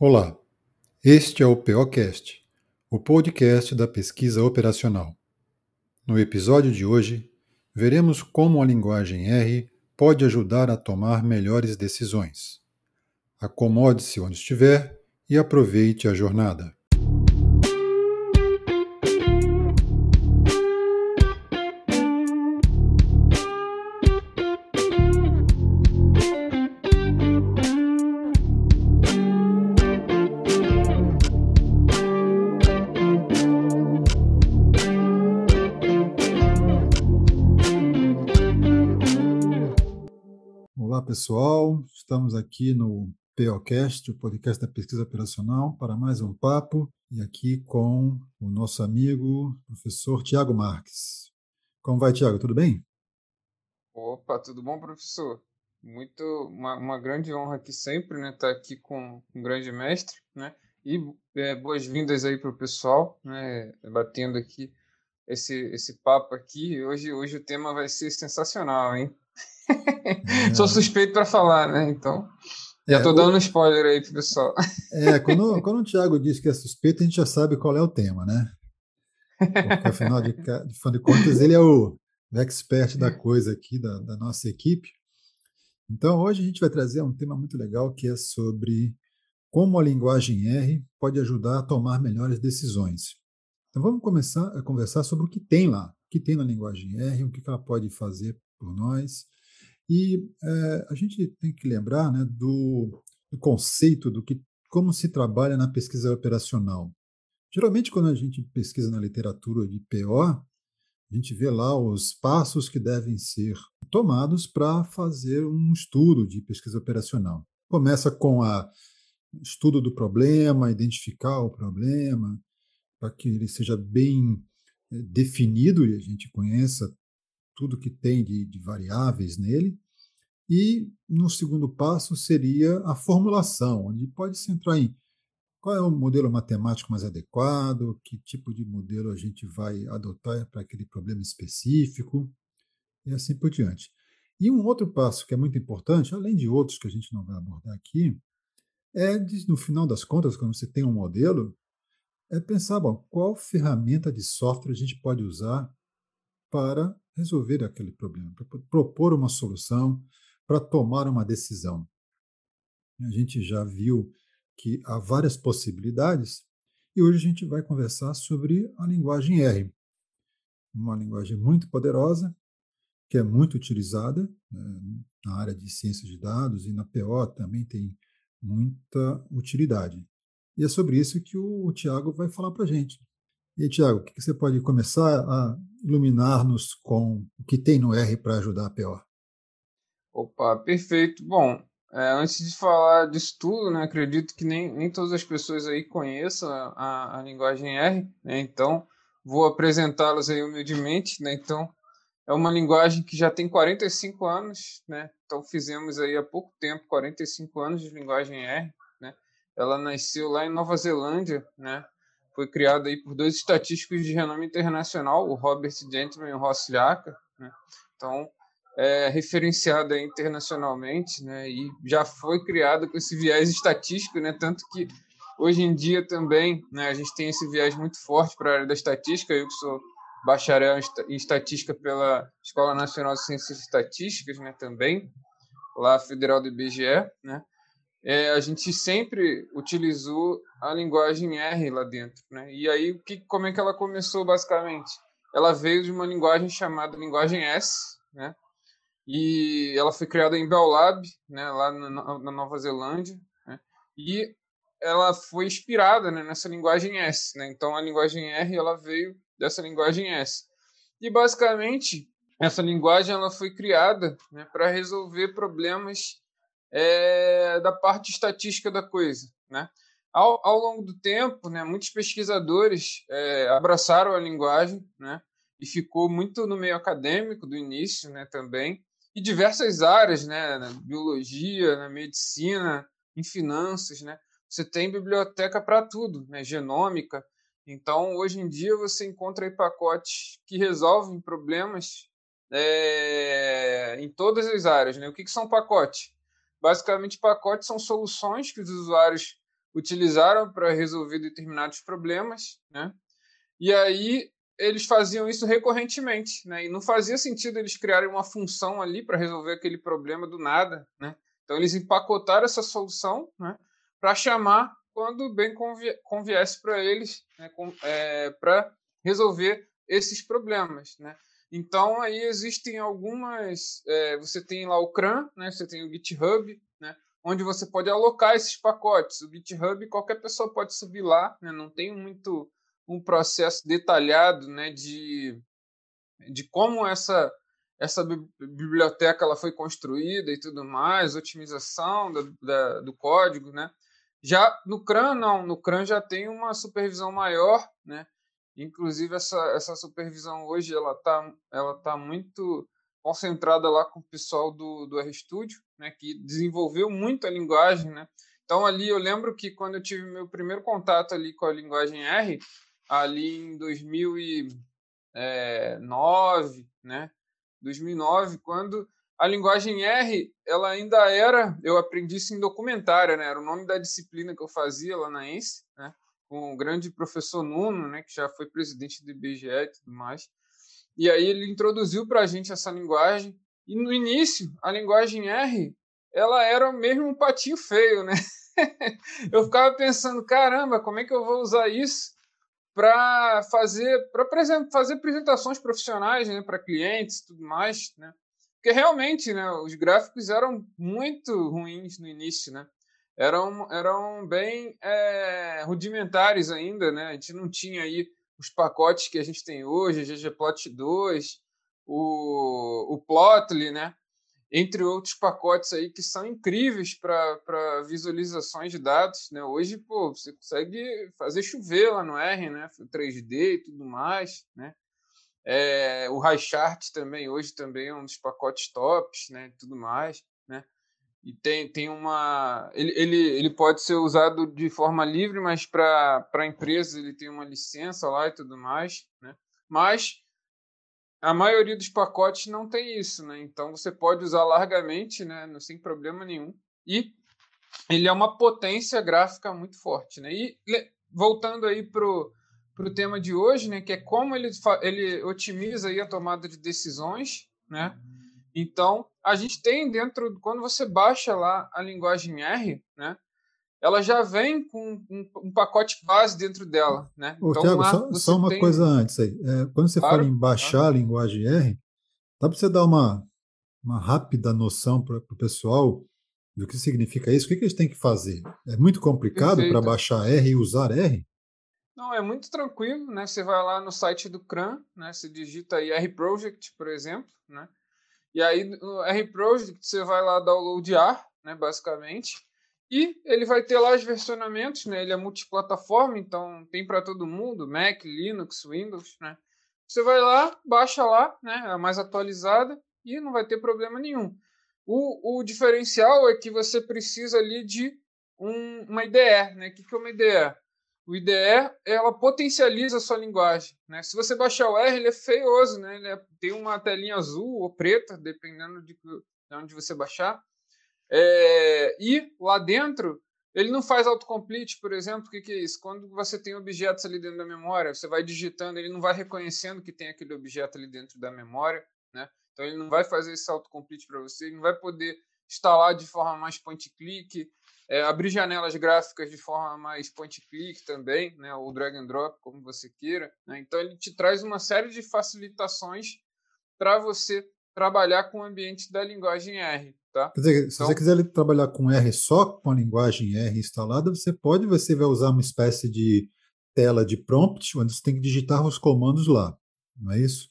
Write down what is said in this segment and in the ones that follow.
Olá, este é o POcast, o podcast da pesquisa operacional. No episódio de hoje, veremos como a linguagem R pode ajudar a tomar melhores decisões. Acomode-se onde estiver e aproveite a jornada. Pessoal, estamos aqui no POcast, o podcast da pesquisa operacional, para mais um papo, e aqui com o nosso amigo, professor Tiago Marques. Como vai, Tiago? Tudo bem? Opa, tudo bom, professor? Muito, uma, uma grande honra aqui sempre, né, estar tá aqui com um grande mestre, né, e é, boas-vindas aí para o pessoal, né, batendo aqui esse, esse papo aqui. Hoje, hoje o tema vai ser sensacional, hein? Sou suspeito para falar, né? Então, já estou é, dando um spoiler aí pro pessoal. É, quando, quando o Thiago diz que é suspeito, a gente já sabe qual é o tema, né? Porque, afinal de, de, de contas, ele é o expert da coisa aqui, da, da nossa equipe. Então, hoje a gente vai trazer um tema muito legal que é sobre como a linguagem R pode ajudar a tomar melhores decisões. Então, vamos começar a conversar sobre o que tem lá, o que tem na linguagem R, o que ela pode fazer por nós e é, a gente tem que lembrar né, do, do, conceito do que como se trabalha na pesquisa operacional. Geralmente, quando a gente pesquisa na literatura de PO, a gente vê lá os passos que devem ser tomados para fazer um estudo de pesquisa operacional. Começa com o estudo do problema, identificar o problema, para que ele seja bem é, definido e a gente conheça tudo que tem de, de variáveis nele. E no segundo passo seria a formulação, onde pode se entrar em qual é o modelo matemático mais adequado, que tipo de modelo a gente vai adotar para aquele problema específico, e assim por diante. E um outro passo que é muito importante, além de outros que a gente não vai abordar aqui, é, no final das contas, quando você tem um modelo, é pensar, bom, qual ferramenta de software a gente pode usar para resolver aquele problema, para propor uma solução, para tomar uma decisão. A gente já viu que há várias possibilidades e hoje a gente vai conversar sobre a linguagem R, uma linguagem muito poderosa, que é muito utilizada né, na área de ciências de dados e na PO também tem muita utilidade. E é sobre isso que o Tiago vai falar para a gente. E Tiago, o que você pode começar a iluminar-nos com o que tem no R para ajudar a PO? Opa, perfeito. Bom, é, antes de falar disso tudo, né, acredito que nem, nem todas as pessoas aí conheçam a, a linguagem R, né, então vou apresentá-las aí humildemente, né, então é uma linguagem que já tem 45 anos, né, então fizemos aí há pouco tempo 45 anos de linguagem R, né, ela nasceu lá em Nova Zelândia, né, foi criada aí por dois estatísticos de renome internacional, o Robert Gentleman e o Ross Liaka, né, então é referenciada internacionalmente, né, e já foi criada com esse viés estatístico, né, tanto que hoje em dia também né, a gente tem esse viés muito forte para a área da estatística, eu que sou bacharel em estatística pela Escola Nacional de Ciências Estatísticas, né, também, lá federal do IBGE, né, é, a gente sempre utilizou a linguagem R lá dentro, né, e aí que, como é que ela começou basicamente? Ela veio de uma linguagem chamada linguagem S, né, e ela foi criada em Bell Lab, né, lá na, na Nova Zelândia, né, e ela foi inspirada né, nessa linguagem S. Né, então, a linguagem R ela veio dessa linguagem S. E, basicamente, essa linguagem ela foi criada né, para resolver problemas é, da parte estatística da coisa. Né? Ao, ao longo do tempo, né, muitos pesquisadores é, abraçaram a linguagem né, e ficou muito no meio acadêmico do início né, também, e diversas áreas, né, na biologia, na medicina, em finanças, né? Você tem biblioteca para tudo, né? Genômica. Então, hoje em dia você encontra aí pacotes que resolvem problemas é, em todas as áreas, né? O que, que são pacotes? Basicamente, pacotes são soluções que os usuários utilizaram para resolver determinados problemas, né? E aí eles faziam isso recorrentemente, né? E não fazia sentido eles criarem uma função ali para resolver aquele problema do nada, né? Então eles empacotaram essa solução, né? Para chamar quando bem conviesse para eles, né? é, para resolver esses problemas, né? Então aí existem algumas, é, você tem lá o CRAN, né? Você tem o GitHub, né? Onde você pode alocar esses pacotes. O GitHub qualquer pessoa pode subir lá, né? Não tem muito um processo detalhado né, de, de como essa, essa biblioteca ela foi construída e tudo mais, otimização do, da, do código. Né? Já no CRAN, não, no CRAN já tem uma supervisão maior, né? Inclusive essa, essa supervisão hoje ela está ela tá muito concentrada lá com o pessoal do, do RStudio, né, que desenvolveu muito a linguagem, né? Então ali eu lembro que quando eu tive meu primeiro contato ali com a linguagem R, ali em 2009, né? 2009, quando a linguagem R, ela ainda era, eu aprendi isso em documentária, né? Era o nome da disciplina que eu fazia lá na ENSE, né? Com o grande professor Nuno, né? Que já foi presidente do IBGE e tudo mais. E aí ele introduziu para a gente essa linguagem. E no início, a linguagem R, ela era mesmo um patinho feio, né? eu ficava pensando, caramba, como é que eu vou usar isso para fazer para fazer apresentações profissionais né, para clientes tudo mais, né? Porque realmente, né, os gráficos eram muito ruins no início, né? Eram, eram bem é, rudimentares ainda, né? A gente não tinha aí os pacotes que a gente tem hoje, ggplot 2, o, o Plotly, né? entre outros pacotes aí que são incríveis para visualizações de dados. Né? Hoje, pô, você consegue fazer chover lá no R, né? 3D e tudo mais. Né? É, o HighChart também, hoje também é um dos pacotes tops né? tudo mais. E tem, tem uma. Ele, ele, ele pode ser usado de forma livre, mas para empresas ele tem uma licença lá e tudo mais. Né? Mas a maioria dos pacotes não tem isso, né? Então você pode usar largamente, né? Sem problema nenhum. E ele é uma potência gráfica muito forte, né? E voltando aí pro pro tema de hoje, né? Que é como ele ele otimiza aí a tomada de decisões, né? Então a gente tem dentro quando você baixa lá a linguagem R, né? ela já vem com um, um, pacote base dentro dela. Né? Ô, então, Thiago, só, só, uma tem... coisa antes aí. É, quando você claro, fala em baixar claro. a linguagem R, dá para você dar uma, uma rápida noção para o pessoal do que significa isso? O que, que eles têm que fazer? É muito complicado para baixar R e usar R? Não, é muito tranquilo, né? Você vai lá no site do CRAN, né? Você digita aí R Project, por exemplo, né? E aí no R Project você vai lá downloadar, né? Basicamente. E ele vai ter lá os versionamentos, né? Ele é multiplataforma, então tem para todo mundo, Mac, Linux, Windows, né? Você vai lá, baixa lá, né? A mais atualizada e não vai ter problema nenhum. O, o diferencial é que você precisa ali de um, uma IDE, né? O que, que é uma IDE? O IDE, ela potencializa a sua linguagem, né? Se você baixar o R, ele é feioso, né? Ele é, tem uma telinha azul ou preta, dependendo de, de onde você baixar. É, e lá dentro, ele não faz autocomplete, por exemplo. O que, que, é isso? Quando você tem objetos ali dentro da memória, você vai digitando, ele não vai reconhecendo que tem aquele objeto ali dentro da memória. Né? Então, ele não vai fazer esse autocomplete para você, ele não vai poder instalar de forma mais point-click, é, abrir janelas gráficas de forma mais point-click também, né? ou drag and drop, como você queira. Né? Então, ele te traz uma série de facilitações para você trabalhar com o ambiente da linguagem R. Tá? Quer dizer, se então, você quiser trabalhar com R só com a linguagem R instalada, você pode, você vai usar uma espécie de tela de prompt, onde você tem que digitar os comandos lá, não é isso?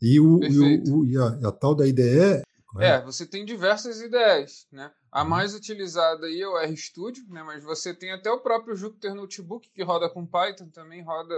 E, o, e, o, e a, a, tal da IDE. É, você tem diversas IDEs, né? A uhum. mais utilizada aí é o RStudio, né? Mas você tem até o próprio Jupyter Notebook que roda com Python, também roda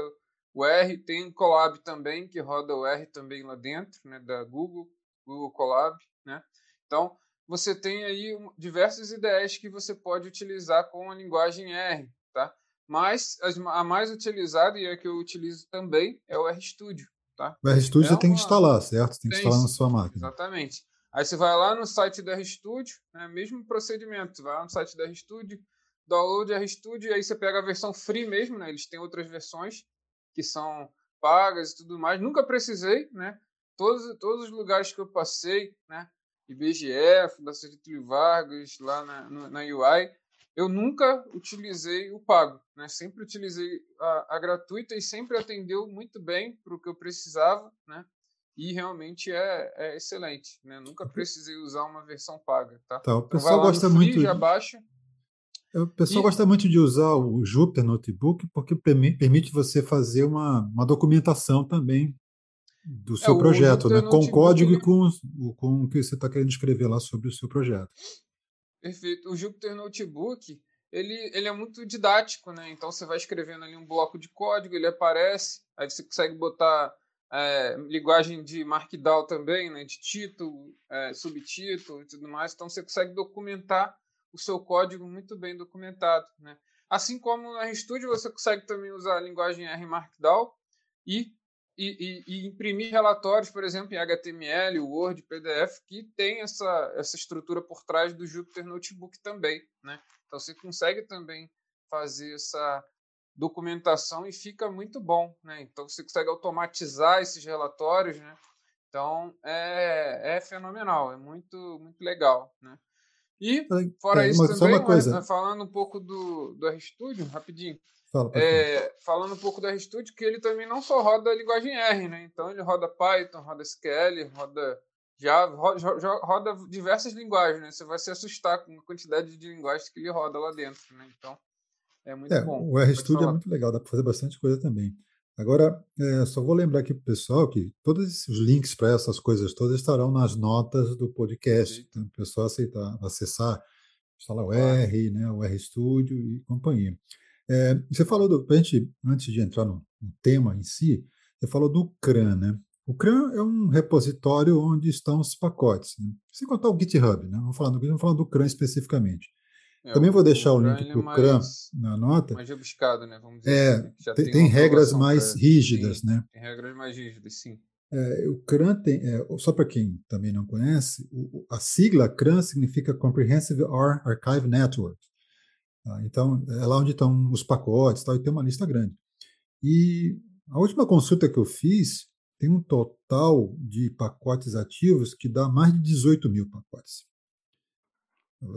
o R, tem Colab também que roda o R também lá dentro, né? Da Google, Google Colab, né? Então você tem aí diversas ideias que você pode utilizar com a linguagem R, tá? Mas a mais utilizada e a que eu utilizo também é o RStudio, tá? O RStudio é você tem que instalar, certo? Você tem que instalar na sua máquina. Exatamente. Aí você vai lá no site do RStudio, né, mesmo procedimento, vai lá no site do RStudio, download RStudio, e aí você pega a versão free mesmo, né? Eles têm outras versões que são pagas e tudo mais. Nunca precisei, né? Todos, todos os lugares que eu passei, né? IBGE, Fundação Getúlio Vargas, lá na, na UI, eu nunca utilizei o pago, né? Sempre utilizei a, a gratuita e sempre atendeu muito bem para o que eu precisava, né? E realmente é, é excelente, né? Nunca precisei usar uma versão paga, tá? tá o então pessoal então gosta free, muito. Já baixa. O pessoal e... gosta muito de usar o Jupyter Notebook porque permite você fazer uma, uma documentação também do é, seu é, projeto, né? com código e com, com o que você está querendo escrever lá sobre o seu projeto. Perfeito. O Jupyter Notebook, ele, ele é muito didático, né? Então você vai escrevendo ali um bloco de código, ele aparece, aí você consegue botar é, linguagem de Markdown também, né? De título, é, subtítulo e tudo mais. Então você consegue documentar o seu código muito bem documentado, né? Assim como no RStudio você consegue também usar a linguagem R Markdown e e, e, e, imprimir relatórios, por exemplo, em HTML, Word, PDF, que tem essa, essa estrutura por trás do Jupyter Notebook também. Né? Então você consegue também fazer essa documentação e fica muito bom. Né? Então você consegue automatizar esses relatórios. Né? Então é, é fenomenal, é muito, muito legal. Né? E fora é, isso também, né, falando um pouco do, do RStudio, rapidinho. Fala, é, falando um pouco do RStudio, que ele também não só roda a linguagem R, né? Então ele roda Python, roda SQL, roda Java, roda, roda diversas linguagens, né? Você vai se assustar com a quantidade de linguagens que ele roda lá dentro, né? Então é muito é, bom. O RStudio é muito legal, dá para fazer bastante coisa também. Agora, é, só vou lembrar aqui para o pessoal que todos os links para essas coisas todas estarão nas notas do podcast. Então, o pessoal aceitar, acessar, instalar o R, né, o RStudio e companhia. É, você falou do. Gente, antes de entrar no, no, tema em si, você falou do CRAN, né? O CRAN é um repositório onde estão os pacotes. Né? Sem contar o GitHub, né? Vamos falar do, vamos falar do CRAN especificamente. É, Também vou deixar o, o link para o CRAN na nota. Mais rebuscado, né? Vamos dizer é, assim, tem, tem regras mais pra... rígidas, sim, né? Tem regras mais rígidas, sim. É, o CRAN tem, é, só para quem também não conhece, o, a sigla CRAN significa Comprehensive Archive Network. Tá? Então, é lá onde estão os pacotes tal, e tem uma lista grande. E a última consulta que eu fiz tem um total de pacotes ativos que dá mais de 18 mil pacotes.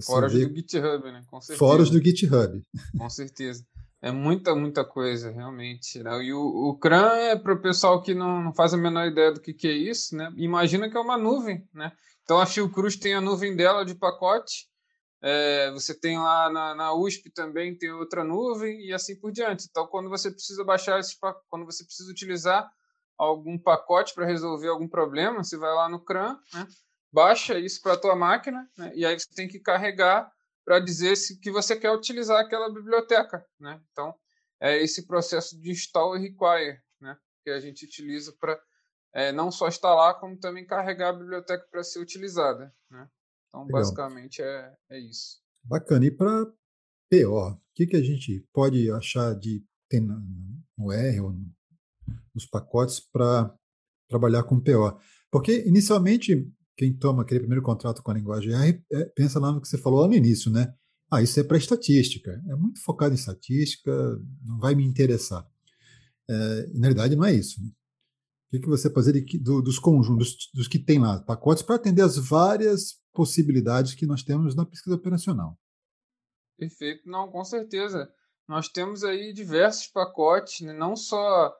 Fora vê... do GitHub, né? Com certeza. Fora do GitHub. Com certeza. É muita, muita coisa, realmente. Né? E o, o CRAN é para o pessoal que não, não, faz a menor ideia do que, que é isso, né? Imagina que é uma nuvem, né? Então a Fiocruz tem a nuvem dela de pacote é, você tem lá na, na, USP também tem outra nuvem e assim por diante. Então, quando você precisa baixar esses, quando você precisa utilizar algum pacote para resolver algum problema, você vai lá no CRAN, né, baixa isso para a tua máquina né, e aí você tem que carregar para dizer se que você quer utilizar aquela biblioteca, né? Então, é esse processo de install e require, né, que a gente utiliza para é, não só instalar como também carregar a biblioteca para ser utilizada, né? Então, Legal. basicamente, é, é isso. Bacana. E para PO, o que, que a gente pode achar de ter no R ou nos pacotes para trabalhar com PO? Porque, inicialmente, quem toma aquele primeiro contrato com a linguagem R é, pensa lá no que você falou lá no início, né? Ah, isso é para estatística. É muito focado em estatística, não vai me interessar. É, na realidade, não é isso. Né? O que, que você fazer de, do, dos conjuntos, dos, dos, que tem lá, pacotes, para atender as várias possibilidades que nós temos na pesquisa operacional. Perfeito, não, com certeza. Nós temos aí diversos pacotes, né? não só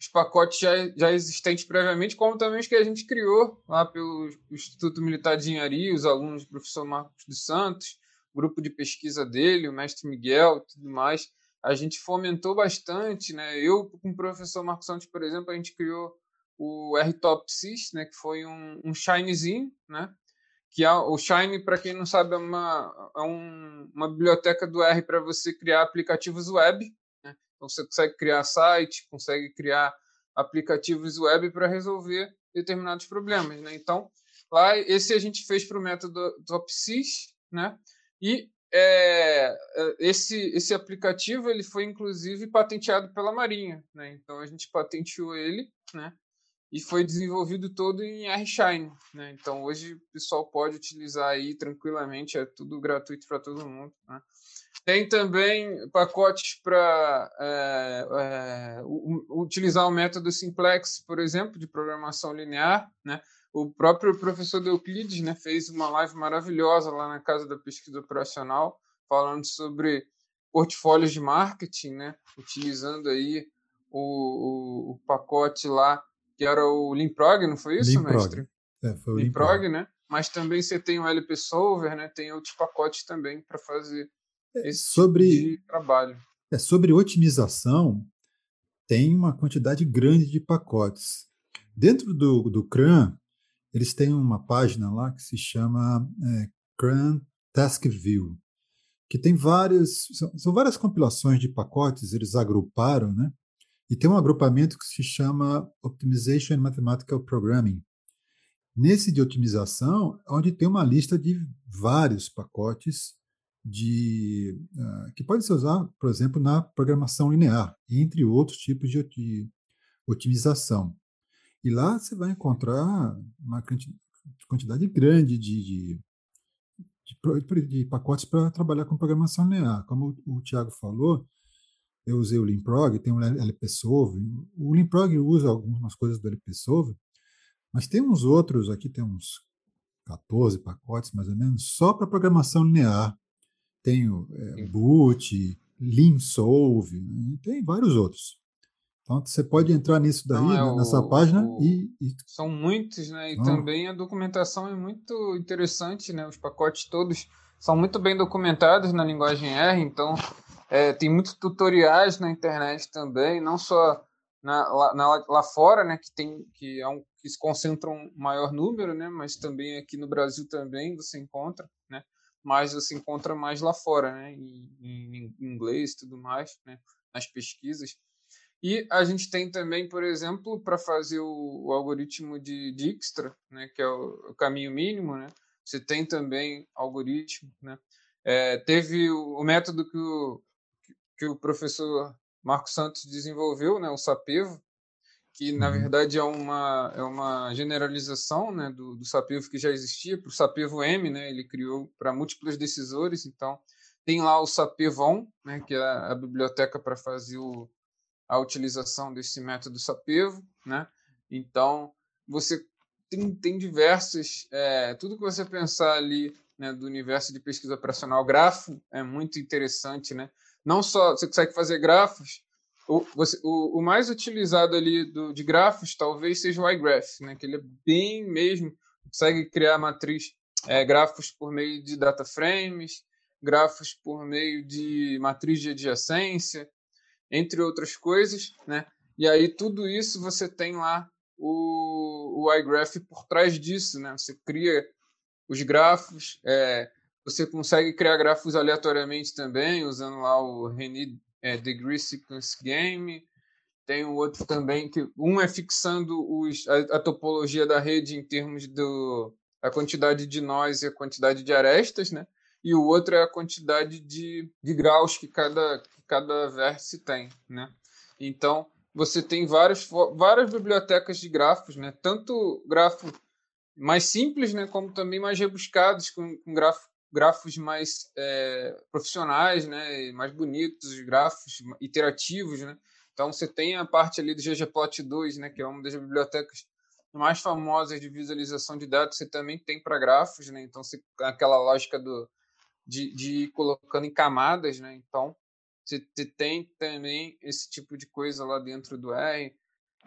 os pacotes já, já existentes previamente, como também os que a gente criou lá pelo Instituto Militar de Engenharia, os alunos do professor Marcos dos Santos, grupo de pesquisa dele, o mestre Miguel e tudo mais. A gente fomentou bastante, né? Eu, com o professor Marcos Santos, por exemplo, a gente criou o RTOP Sys, né? Que foi um, um shinezinho, né? que é, o Shine, para quem não sabe, é uma, é um, uma biblioteca do R para você criar aplicativos web. Então você consegue criar site, consegue criar aplicativos web para resolver determinados problemas. Né? Então, lá esse a gente fez para o método TopSys, né? E é, é, esse, esse aplicativo ele foi inclusive patenteado pela Marinha, né? Então a gente patenteou ele, né? e foi desenvolvido todo em R-Shine, né? Então hoje o pessoal pode utilizar aí tranquilamente, é tudo gratuito para todo mundo, né? Tem também pacotes para é, é, utilizar o método simplex, por exemplo, de programação linear. Né? O próprio professor Euclides né, fez uma live maravilhosa lá na Casa da Pesquisa Operacional, falando sobre portfólios de marketing, né? utilizando aí o, o, o pacote lá, que era o Limprog, não foi isso, Limprog. mestre? É, foi o Limprog, Limprog, né? Mas também você tem o LP Solver, né? Tem outros pacotes também para fazer esse tipo sobre, tipo trabalho. É, sobre otimização, tem uma quantidade grande de pacotes. Dentro do, do CRAN, eles têm uma página lá que se chama é, CRAN Task View, que tem várias, são, são, várias compilações de pacotes, eles agruparam, né? E tem um agrupamento que se chama Optimization and Mathematical Programming. Nesse de otimização, onde tem uma lista de vários pacotes de, uh, que pode ser usado, por exemplo, na programação linear, entre outros tipos de, de otimização. E lá você vai encontrar uma quantidade grande de, de, de, pacotes para trabalhar com programação linear. Como o, o Tiago falou, eu usei o Limprog, tem o LPsolve. O Limprog usa algumas coisas do LPsolve, mas tem uns outros aqui, tem uns 14 pacotes mais ou menos, só para programação linear. Tem o é, Boot, LeanSolve, né? tem vários outros. Então você pode entrar nisso daí, Não, é né, nessa página o, e, e, São muitos, né? E também a documentação é muito interessante, né? Os pacotes todos são muito bem documentados na linguagem R, então é, tem muitos tutoriais na internet também, não só na, lá, na, lá fora, né? Que tem que é um que se concentra um maior número, né? Mas também aqui no Brasil também você encontra, né? Mas você encontra mais lá fora, né? Em, em inglês, tudo mais, né? Nas pesquisas. E a gente tem também, por exemplo, para fazer o, o, algoritmo de Dijkstra, né, que é o, o, caminho mínimo, né, você tem também algoritmo. Né. É, teve o, o, método que o, que o professor Marcos Santos desenvolveu, né, o SAPEVO, que na uhum. verdade é uma, é uma generalização né, do, do SAPEVO que já existia, para o SAPEVO M, né, ele criou para múltiplos decisores, então tem lá o SAPEVON, né, que é a, a biblioteca para fazer o, a utilização desse método SAPEVO, né? Então, você tem, tem diversos, é, tudo que você pensar ali né, do universo de pesquisa operacional, grafo é muito interessante, né? Não só você consegue fazer grafos, o, você, o, o mais utilizado ali do, de grafos talvez seja o iGraph, né? Que ele é bem mesmo, consegue criar matriz, é, grafos por meio de data frames, grafos por meio de matriz de adjacência, entre outras coisas, né? E aí tudo isso você tem lá o, o iGraph por trás disso, né? Você cria os grafos, é, você consegue criar grafos aleatoriamente também, usando lá o René é, Degree Sequence Game. Tem o outro também que um é fixando os, a, a topologia da rede em termos do a quantidade de nós e a quantidade de arestas, né? E o outro é a quantidade de, de graus que cada, cada vértice tem, né? Então, você tem várias, várias bibliotecas de grafos, né? Tanto grafo mais simples, né? Como também mais rebuscados, com, com grafo, grafos mais é, profissionais, né? Mais bonitos, grafos iterativos, né? Então, você tem a parte ali do ggplot 2, né? Que é uma das bibliotecas mais famosas de visualização de dados, você também tem para grafos, né? Então, você, aquela lógica do, de, de ir colocando em camadas, né? Então, você tem também esse tipo de coisa lá dentro do R.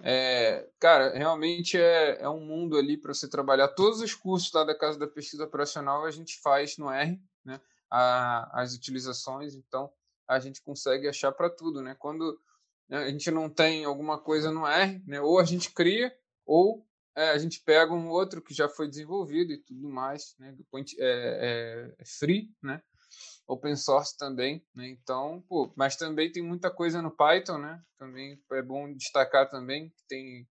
É, cara, realmente é, é um mundo ali para você trabalhar. Todos os cursos lá da Casa da Pesquisa Operacional a gente faz no R, né? A, as utilizações, então a gente consegue achar para tudo, né? Quando né, a gente não tem alguma coisa no R, né? Ou a gente cria, ou é, a gente pega um outro que já foi desenvolvido e tudo mais, né? É, é, é free, né? Open source também, né? Então, pô, mas também tem muita coisa no Python, né? Também é bom destacar também que tem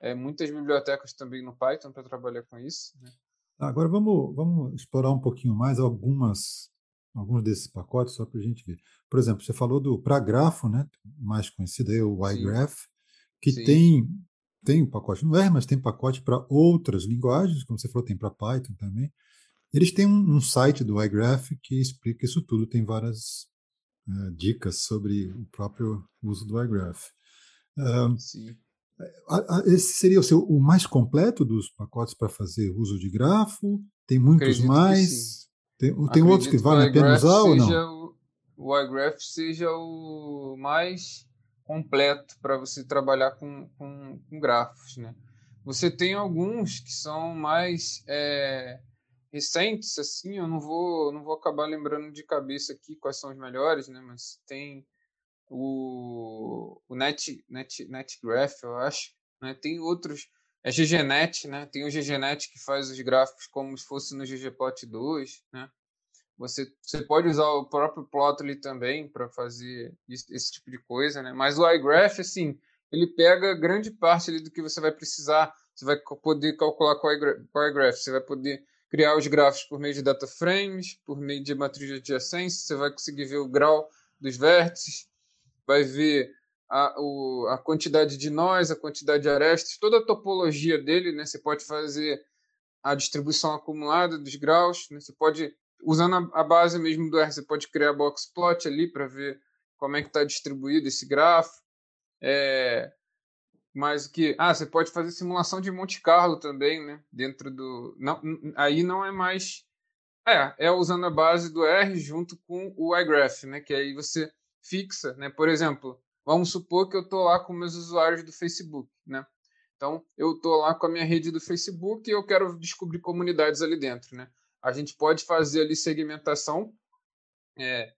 é, muitas bibliotecas também no Python para trabalhar com isso. Né? Agora vamos, vamos explorar um pouquinho mais algumas alguns desses pacotes só para a gente ver. Por exemplo, você falou do para grafo, né? Mais conhecido aí o iGraph, que Sim. tem tem um pacote no R, mas tem pacote para outras linguagens, como você falou, tem para Python também. Eles têm um, um site do iGraph que explica isso tudo, tem várias uh, dicas sobre o próprio uso do iGraph. Uh, Sim. Esse seria o, seu, o mais completo dos pacotes para fazer uso de grafo? Tem muitos Acredito mais? Tem, tem outros que vale a pena usar ou não? O, o iGraph seja o mais completo para você trabalhar com, com, com, grafos. Né? Você tem alguns que são mais é, recentes, assim, eu não vou, não vou acabar lembrando de cabeça aqui quais são os melhores, né? mas tem o, o Net, Net, NetGraph, eu acho. Né? Tem outros, é GGNet, né? Tem o GGNet que faz os gráficos como se fosse no ggplot 2, né? Você, você pode usar o próprio Plotly também para fazer esse, esse, tipo de coisa, né? Mas o iGraph, assim, ele pega grande parte do que você vai precisar. Você vai poder calcular com o iGraph, você vai poder criar os gráficos por meio de data frames, por meio de matriz de adjacência, você vai conseguir ver o grau dos vértices, vai ver a, o, a quantidade de nós, a quantidade de arestas, toda a topologia dele, né? Você pode fazer a distribuição acumulada dos graus, né? Você pode, usando a, a base mesmo do R, você pode criar box plot ali para ver como é que está distribuído esse grafo. É, mas que ah você pode fazer simulação de Monte Carlo também né dentro do não aí não é mais é é usando a base do R junto com o iGraph né que aí você fixa, né? Por exemplo, vamos supor que eu estou lá com meus usuários do Facebook, né? Então, eu estou lá com a minha rede do Facebook e eu quero descobrir comunidades ali dentro, né? A gente pode fazer ali segmentação é,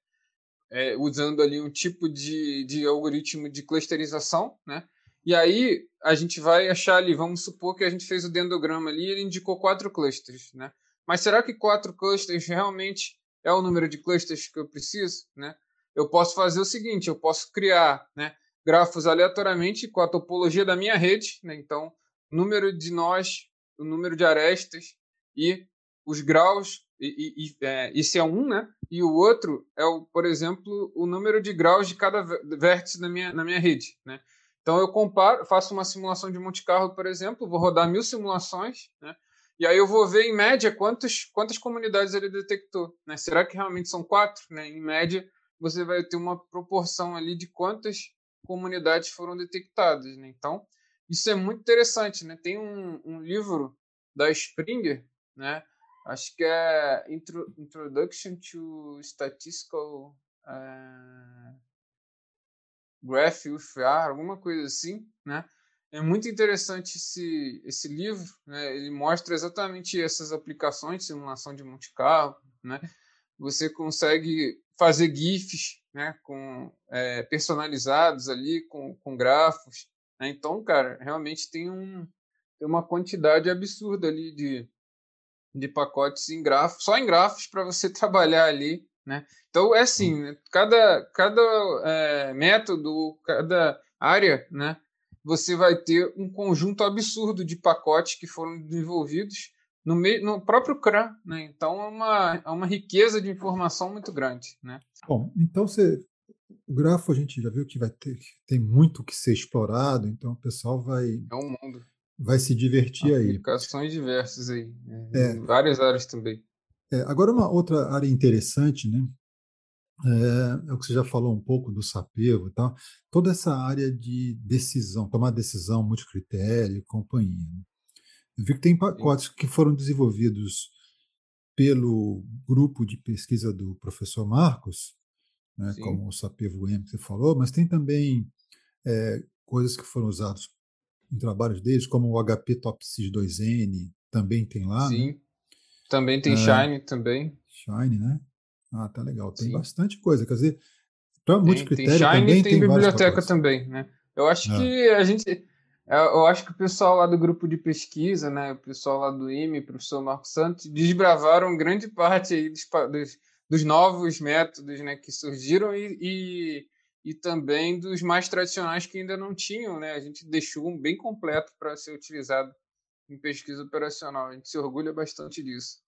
é, usando ali um tipo de, de algoritmo de clusterização, né? E aí a gente vai achar ali, vamos supor que a gente fez o dendrograma ali e ele indicou quatro clusters, né? Mas será que quatro clusters realmente é o número de clusters que eu preciso, né? eu posso fazer o seguinte: eu posso criar né, grafos aleatoriamente com a topologia da minha rede, né? então, número de nós, o número de arestas e os graus, e, e é, esse é um, né? E o outro é, o, por exemplo, o número de graus de cada vértice na minha, na minha rede, né? Então eu comparo, faço uma simulação de Monte Carlo, por exemplo, vou rodar mil simulações, né? E aí eu vou ver em média quantas, quantas comunidades ele detectou, né? Será que realmente são quatro, né? Em média você vai ter uma proporção ali de quantas comunidades foram detectadas. Né? Então, isso é muito interessante. Né? Tem um, um livro da Springer, né? acho que é Intro, Introduction to Statistical uh, Graph with R, alguma coisa assim. Né? É muito interessante esse, esse livro, né? ele mostra exatamente essas aplicações simulação de Monte Carlo, né? você consegue fazer GIFs né, com, é, personalizados ali, com, com grafos. Né? Então, cara, realmente tem, um, tem uma quantidade absurda ali de, de pacotes em grafos, só em grafos para você trabalhar ali. Né? Então, é assim, né? cada, cada é, método, cada área, né, você vai ter um conjunto absurdo de pacotes que foram desenvolvidos no, meio, no próprio CRAN. Né? Então, é uma, é uma riqueza de informação muito grande. Né? Bom, então você, o grafo a gente já viu que vai ter tem muito que ser explorado, então o pessoal vai. É um mundo. Vai se divertir Aplicações aí. Aplicações diversas aí. Né? É. Em várias áreas também. É, agora, uma outra área interessante, né? É, é, o que você já falou um pouco do Sapego e tal, toda essa área de decisão, tomar decisão multicritério e companhia. Né? Eu vi que tem pacotes que foram desenvolvidos pelo grupo de pesquisa do professor Marcos, né, como o SAPEVO-M que você falou, mas tem também é, coisas que foram usadas em trabalhos deles, como o HP TopSys 2N, também tem lá. Né? Sim. Né? Também tem é, Shine também. Shine, né? Ah, tá legal. Tem Sim. bastante coisa. Quer dizer, para multicritério tem Shine também tem, tem biblioteca também, né? Eu acho ah. que a gente é, eu acho que o pessoal lá do grupo de pesquisa, né, o pessoal lá do IME, o professor Marcos Santos, desbravaram grande parte aí dos, dos, dos novos métodos né, que surgiram e, e, e, também dos mais tradicionais que ainda não tinham. Né? A gente deixou um bem completo para ser utilizado em pesquisa operacional. A gente se orgulha bastante disso.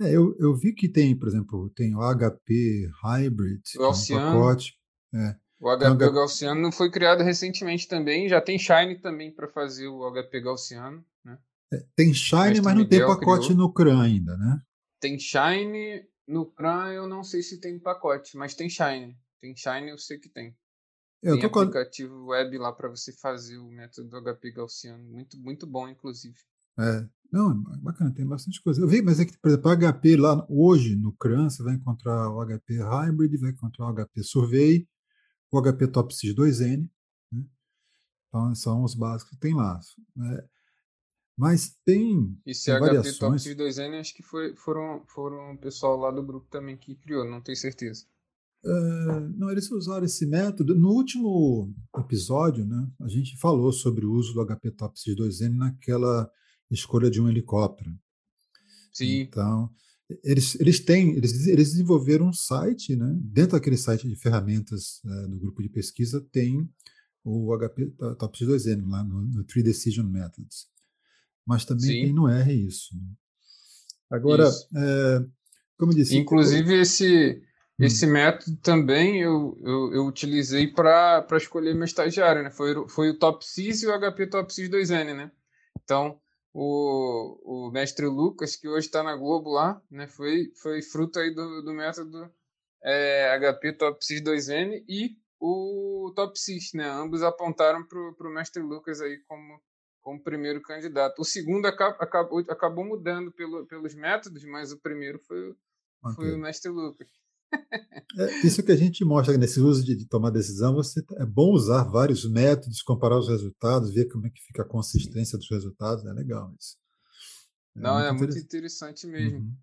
É, eu, eu vi que tem, por exemplo, tem o HP Hybrid, o é um pacote. É. O HP então, Gaussiano foi criado recentemente também, já tem Shine também para fazer o HP Gaussiano. Né? É, tem Shine, mas, mas não tem pacote criou. no CRAN ainda, né? Tem Shine, no CRAN eu não sei se tem pacote, mas tem Shine. Tem Shine, eu sei que tem. Eu tem aplicativo web lá para você fazer o método do HP Gaussiano. Muito, muito bom, inclusive. É. Não, é bacana, tem bastante coisa. Eu vi, mas é que, por exemplo, HP lá hoje no CRAN, você vai encontrar o HP Hybrid, vai encontrar o HP Survey, o HP TopSys 2N. Né? Então, são os básicos que tem lá. Né? Mas tem. E se tem HP variações... TopSys 2N, acho que foi, foram, foram o pessoal lá do grupo também que criou, não tenho certeza. Uh, não, eles usaram esse método. No último episódio, né, a gente falou sobre o uso do HP TopSys 2N naquela escolha de um helicóptero. Sim. Então, eles, eles têm, eles, eles desenvolveram um site, né? Dentro daquele site de ferramentas uh, do grupo de pesquisa tem o HP TopSys 2N lá no, no Three Decision Methods. Mas também Sim. tem no R isso. Né? Agora, é, como eu disse. Inclusive, esse Hum. Esse método também eu, eu, eu utilizei para escolher meu estagiário, né? Foi, foi o TopSys e o HP TopSys 2N, né? Então, o, o mestre Lucas, que hoje está na Globo lá, né? Foi, foi fruto aí do, do método é, HP TopSys 2N e o TopSys, né? Ambos apontaram para o mestre Lucas aí como, como primeiro candidato. O segundo acabou, acabou mudando pelo, pelos métodos, mas o primeiro foi, okay. foi o mestre Lucas. É, isso que a gente mostra nesse uso de, de, tomar decisão, você é bom usar vários métodos, comparar os resultados, ver como é que fica a consistência dos resultados, é legal isso. É Não, muito é muito interessante mesmo. Uhum.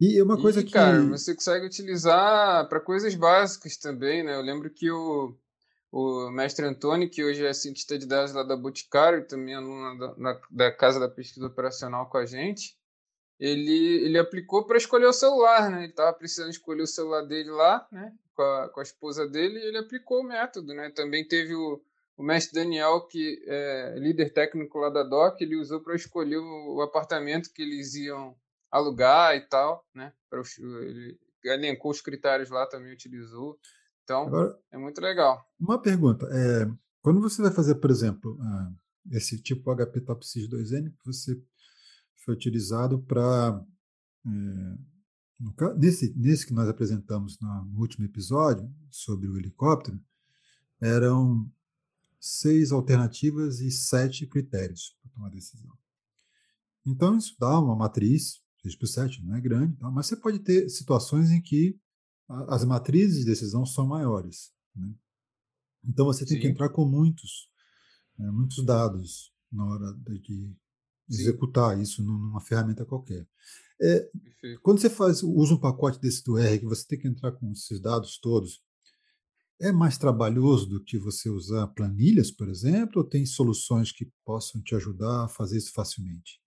E uma coisa e, que. Cara, você consegue utilizar para coisas básicas também, né? Eu lembro que o, o mestre Antônio, que hoje é cientista de dados lá da Boticário, também aluno da, na, da Casa da Pesquisa Operacional com a gente, ele, ele aplicou para escolher o celular, né? Ele estava precisando escolher o celular dele lá, né? Com a, com a esposa dele, e ele aplicou o método, né? Também teve o, o mestre Daniel, que é líder técnico lá da DOC, ele usou para escolher o, o, apartamento que eles iam alugar e tal, né? Pra, ele elencou os critérios lá, também utilizou. Então, Agora, é muito legal. Uma pergunta, é, quando você vai fazer, por exemplo, uh, esse tipo HP Top Sys 2N, você foi utilizado para. É, nesse, nesse que nós apresentamos no último episódio, sobre o helicóptero, eram seis alternativas e sete critérios para tomar decisão. Então, isso dá uma matriz, 6 por 7 não é grande, tá? mas você pode ter situações em que as matrizes de decisão são maiores. Né? Então, você tem Sim. que entrar com muitos, né, muitos dados na hora de executar Sim. isso numa ferramenta qualquer. É, quando você faz, usa um pacote desse do R, que você tem que entrar com esses dados todos, é mais trabalhoso do que você usar planilhas, por exemplo, ou tem soluções que possam te ajudar a fazer isso facilmente?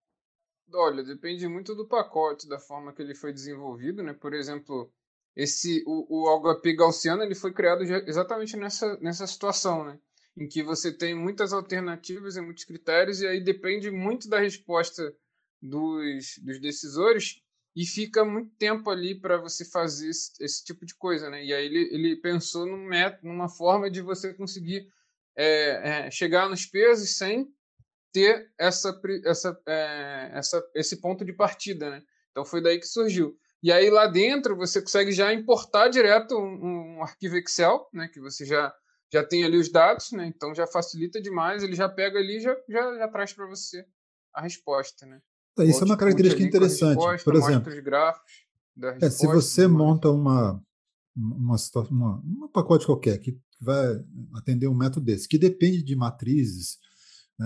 Olha, depende muito do pacote, da forma que ele foi desenvolvido, né? Por exemplo, esse o, o HP Gaussiano ele foi criado exatamente nessa, nessa situação, né? Em que você tem muitas alternativas e muitos critérios, e aí depende muito da resposta dos, dos decisores, e fica muito tempo ali para você fazer esse, esse, tipo de coisa. Né? E aí ele, ele pensou num método, numa forma de você conseguir é, é, chegar nos pesos sem ter essa, essa, é, essa, esse ponto de partida. Né? Então foi daí que surgiu. E aí lá dentro você consegue já importar direto um, um arquivo Excel, né, que você já já tem ali os dados, né? Então já facilita demais, ele já pega ali e já, já, já traz para você a resposta, né? Tá, isso é uma característica interessante. Resposta, Por exemplo, os gráficos é, se você monta uma, uma, uma, um pacote qualquer que vai atender um método desse, que depende de matrizes é,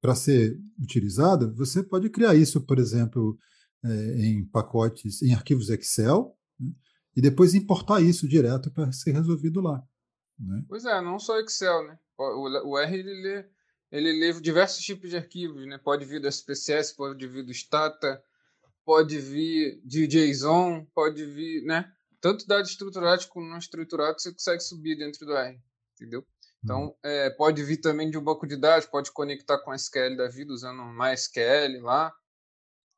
para ser utilizado, você pode criar isso, por exemplo, é, em pacotes, em arquivos Excel, né, e depois importar isso direto para ser resolvido lá. Né? Pois é, não só Excel, né? O, o R ele lê, ele lê diversos tipos de arquivos, né? Pode vir do SPSS, pode vir do Stata, pode vir de JSON, pode vir, né? Tanto dados estruturados como não estruturados você consegue subir dentro do R, entendeu? Então, hum. é, pode vir também de um banco de dados, pode conectar com SQL da vida usando MySQL lá,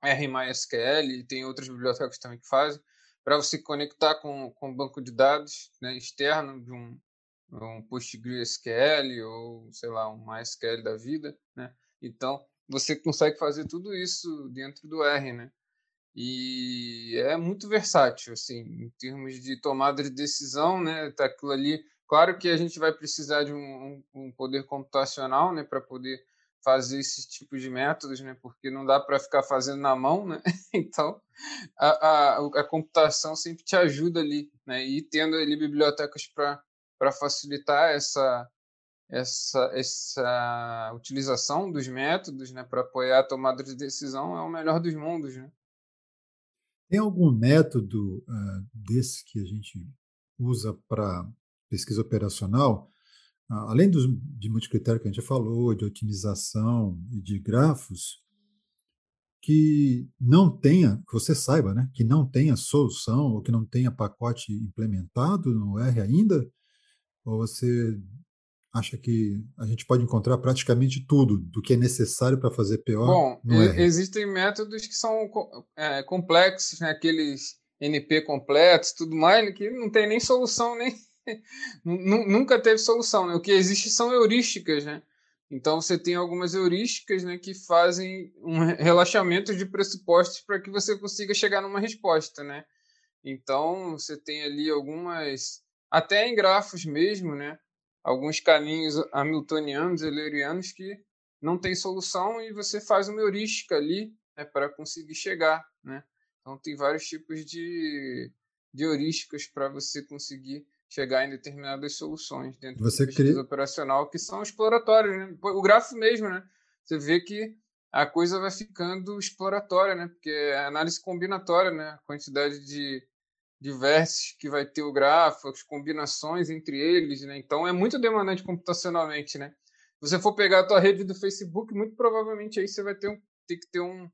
RMySQL, e tem outras bibliotecas também que fazem, para você conectar com, com um banco de dados né, externo de um, um PostgreSQL ou, sei lá, um MySQL da vida, né? Então, você consegue fazer tudo isso dentro do R, né? e é muito versátil, assim, em termos de tomada de decisão, né? Tá aquilo ali. Claro que a gente vai precisar de um, um poder computacional, né, para poder fazer esse tipo de métodos, né? Porque não dá para ficar fazendo na mão, né? Então, a, a, a, computação sempre te ajuda ali, né? E tendo ali bibliotecas para facilitar essa, essa, essa utilização dos métodos, né? Para apoiar a tomada de decisão é o melhor dos mundos, né? Tem algum método uh, desse que a gente usa para pesquisa operacional, uh, além dos, de multicritério que a gente já falou, de otimização e de grafos, que não tenha, que você saiba, né, que não tenha solução ou que não tenha pacote implementado no R ainda? Ou você acha que a gente pode encontrar praticamente tudo do que é necessário para fazer PO Bom, existem métodos que são é, complexos, né? aqueles NP completos, tudo mais, que não tem nem solução, nem nunca teve solução. Né? O que existe são heurísticas, né? Então você tem algumas heurísticas né, que fazem um relaxamento de pressupostos para que você consiga chegar numa resposta, né? Então você tem ali algumas, até em grafos mesmo, né? alguns caminhos hamiltonianos, eulerianos que não tem solução e você faz uma heurística ali né, para conseguir chegar, né? Então tem vários tipos de, de heurísticas para você conseguir chegar em determinadas soluções dentro você do pesquisa operacional que são exploratórias, né? O grafo mesmo, né? Você vê que a coisa vai ficando exploratória, né? Porque é análise combinatória, né? A quantidade de diversos que vai ter o gráfico, as combinações entre eles, né? Então é muito demandante computacionalmente, né? Se você for pegar a tua rede do Facebook, muito provavelmente aí você vai ter, um, ter que ter um,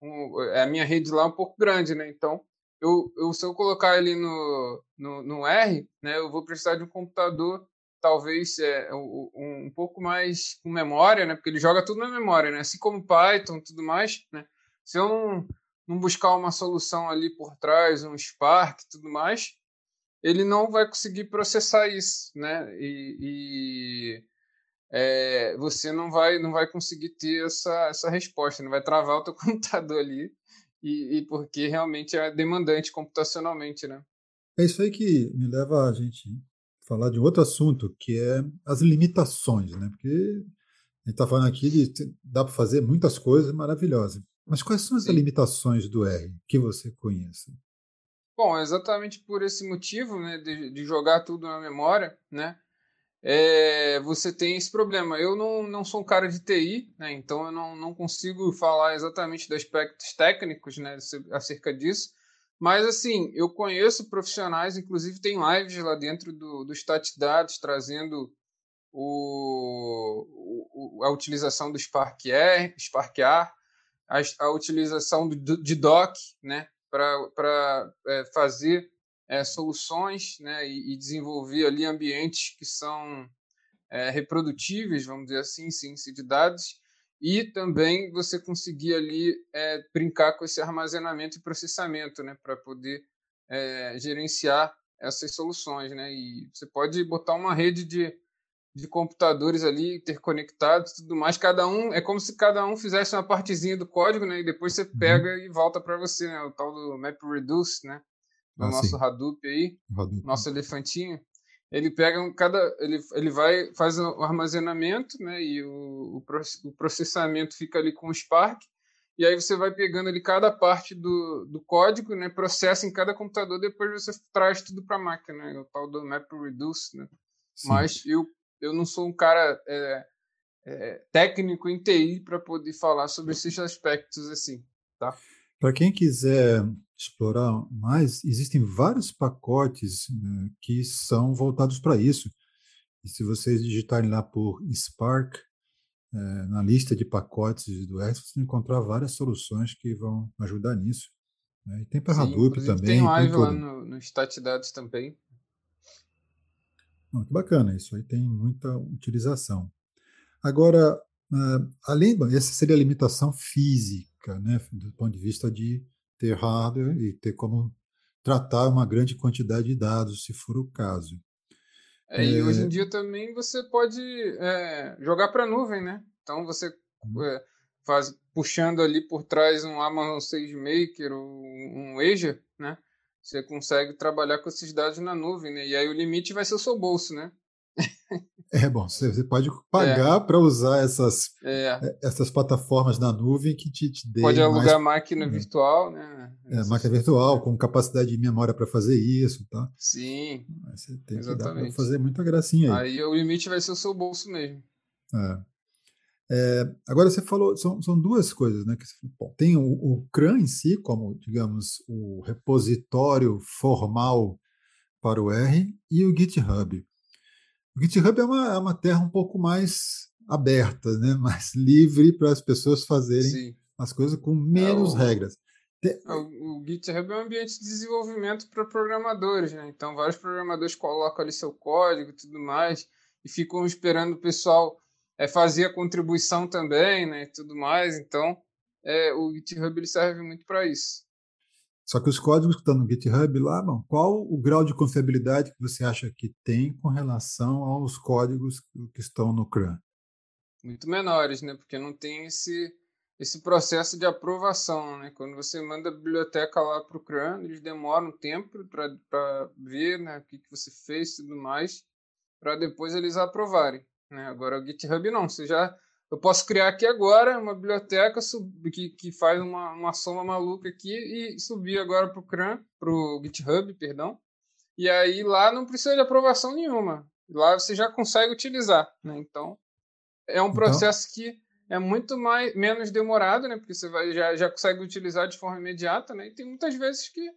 um, é, a minha rede lá é um pouco grande, né? Então eu, eu se eu colocar ele no, no, no, R, né? Eu vou precisar de um computador talvez é, um, um pouco mais com memória, né? Porque ele joga tudo na memória, né? Assim como Python, tudo mais, né? Se eu não não buscar uma solução ali por trás, um Spark e tudo mais, ele não vai conseguir processar isso, né? E, e é, você não vai não vai conseguir ter essa, essa resposta, não vai travar o teu computador ali e, e porque realmente é demandante computacionalmente, né? É isso aí que me leva a gente falar de outro assunto, que é as limitações, né? Porque a gente está falando aqui de dá para fazer muitas coisas maravilhosas. Mas quais são as Sim. limitações do R que você conhece? Bom, exatamente por esse motivo, né, de, de jogar tudo na memória, né, é, você tem esse problema. Eu não, não sou um cara de TI, né, então eu não, não consigo falar exatamente de aspectos técnicos, né, acerca disso, mas assim, eu conheço profissionais, inclusive tem lives lá dentro do, do Stat Dados trazendo o, o, a utilização do Spark R, Spark R a, a utilização do, de DOC né, para é, fazer é, soluções né, e, e, desenvolver ali ambientes que são é, reprodutíveis, vamos dizer assim, ciência de dados, e também você conseguir ali é, brincar com esse armazenamento e processamento né, para poder é, gerenciar essas soluções. Né? E você pode botar uma rede de de computadores ali interconectados e tudo mais. Cada um é como se cada um fizesse uma partezinha do código, né? E depois você uhum. pega uhum. e volta para você, né? O tal do MapReduce, né? Do ah, nosso sim. Hadoop aí, Hadoop. nosso elefantinho. Ele pega um, cada, ele, ele vai faz o armazenamento, né? E o, o processamento fica ali com o Spark. E aí você vai pegando ali cada parte do, do código, né? Processa em cada computador, depois você traz tudo para a máquina, né? O tal do MapReduce, né? Sim. Mas eu eu não sou um cara é, é, técnico em TI para poder falar sobre esses aspectos assim, tá? Para quem quiser explorar mais, existem vários pacotes né, que são voltados para isso. E se vocês digitarem lá por Spark, é, na lista de pacotes do R, vocês vão encontrar várias soluções que vão ajudar nisso. Né? E tem para Hadoop também. Tem live tem lá no, no StatDados também. Oh, que bacana, isso aí tem muita utilização. Agora, uh, além, essa seria a limitação física, né, do ponto de vista de ter hardware e ter como tratar uma grande quantidade de dados, se for o caso. É, e hoje em dia também você pode é, jogar para a nuvem, né? Então você é, faz, puxando ali por trás um Amazon SageMaker ou um Azure, né? Você consegue trabalhar com esses dados na nuvem, né? E aí o limite vai ser o seu bolso, né? É bom, você pode pagar é. para usar essas, é. é. essas plataformas na nuvem que te, te Pode alugar mais... máquina virtual, né? É, máquina virtual, com capacidade de memória para fazer isso, tá? Sim. Mas você tem exatamente. que fazer muita gracinha aí. Aí o limite vai ser o seu bolso mesmo. É. É, agora você falou, são, são duas coisas, né? Que bom, tem o, o CRAN em si, como, digamos, o repositório formal para o R, e o GitHub. O GitHub é uma, é uma terra um pouco mais aberta, né? mais livre para as pessoas fazerem Sim. as coisas com menos é, o, regras. O, o, GitHub é um ambiente de desenvolvimento para programadores, né? Então vários programadores colocam ali seu código e tudo mais e ficam esperando o pessoal é, fazer a contribuição também, né? E tudo mais. Então é, o GitHub ele serve muito para isso. Só que os códigos que estão no GitHub lá, qual o grau de confiabilidade que você acha que tem com relação aos códigos que estão no CRAN? Muito menores, né? Porque não tem esse, esse processo de aprovação, né? Quando você manda a biblioteca lá para o CRAN, eles demoram um tempo para ver né, o que, que você fez e tudo mais, para depois eles aprovarem. Né? Agora o GitHub não, você já eu posso criar aqui agora uma biblioteca que, que faz uma, uma soma maluca aqui e subir agora para o CRAN, para o GitHub, perdão. E aí lá não precisa de aprovação nenhuma. Lá você já consegue utilizar. Né? Então é um então processo então... que é muito mais menos demorado, né? Porque você vai, já, já consegue utilizar de forma imediata, né? E tem muitas vezes que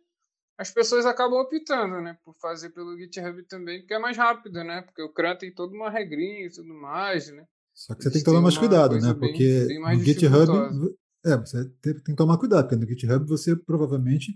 as pessoas acabam optando, né, por fazer pelo GitHub também, porque é mais rápido, né? Porque o CRAN tem toda uma regrinha e tudo mais, né? Só que você tem que tomar mais cuidado, né? Porque bem, bem no GitHub. É, você tem que tomar cuidado, porque no GitHub você provavelmente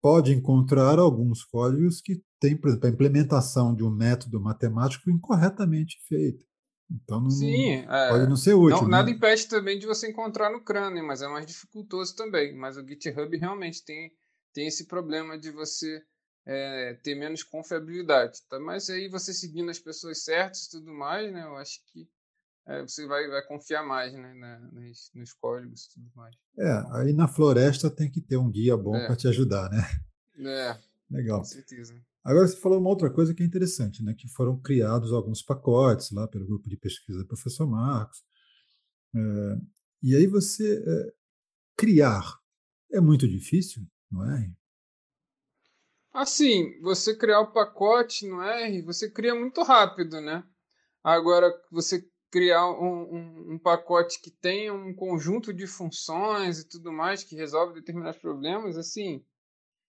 pode encontrar alguns códigos que têm, por exemplo, a implementação de um método matemático incorretamente feito. Então não, Sim, é, pode não ser útil. Não, né? Nada impede também de você encontrar no crânio, mas é mais dificultoso também. Mas o GitHub realmente tem, tem esse problema de você é, ter menos confiabilidade. Tá? Mas aí você seguindo as pessoas certas e tudo mais, né? Eu acho que é, você vai, vai confiar mais né, na, nos, nos, códigos e tudo mais. É, aí na floresta tem que ter um guia bom é. para te ajudar, né? É. Legal. Com certeza. Agora você falou uma outra coisa que é interessante, né? Que foram criados alguns pacotes lá pelo grupo de pesquisa do professor Marcos. É, e aí você criar é muito difícil, não é? Assim, você criar o pacote no R, você cria muito rápido, né? Agora, você criar um, um, um, pacote que tenha um conjunto de funções e tudo mais que resolve determinados problemas, assim,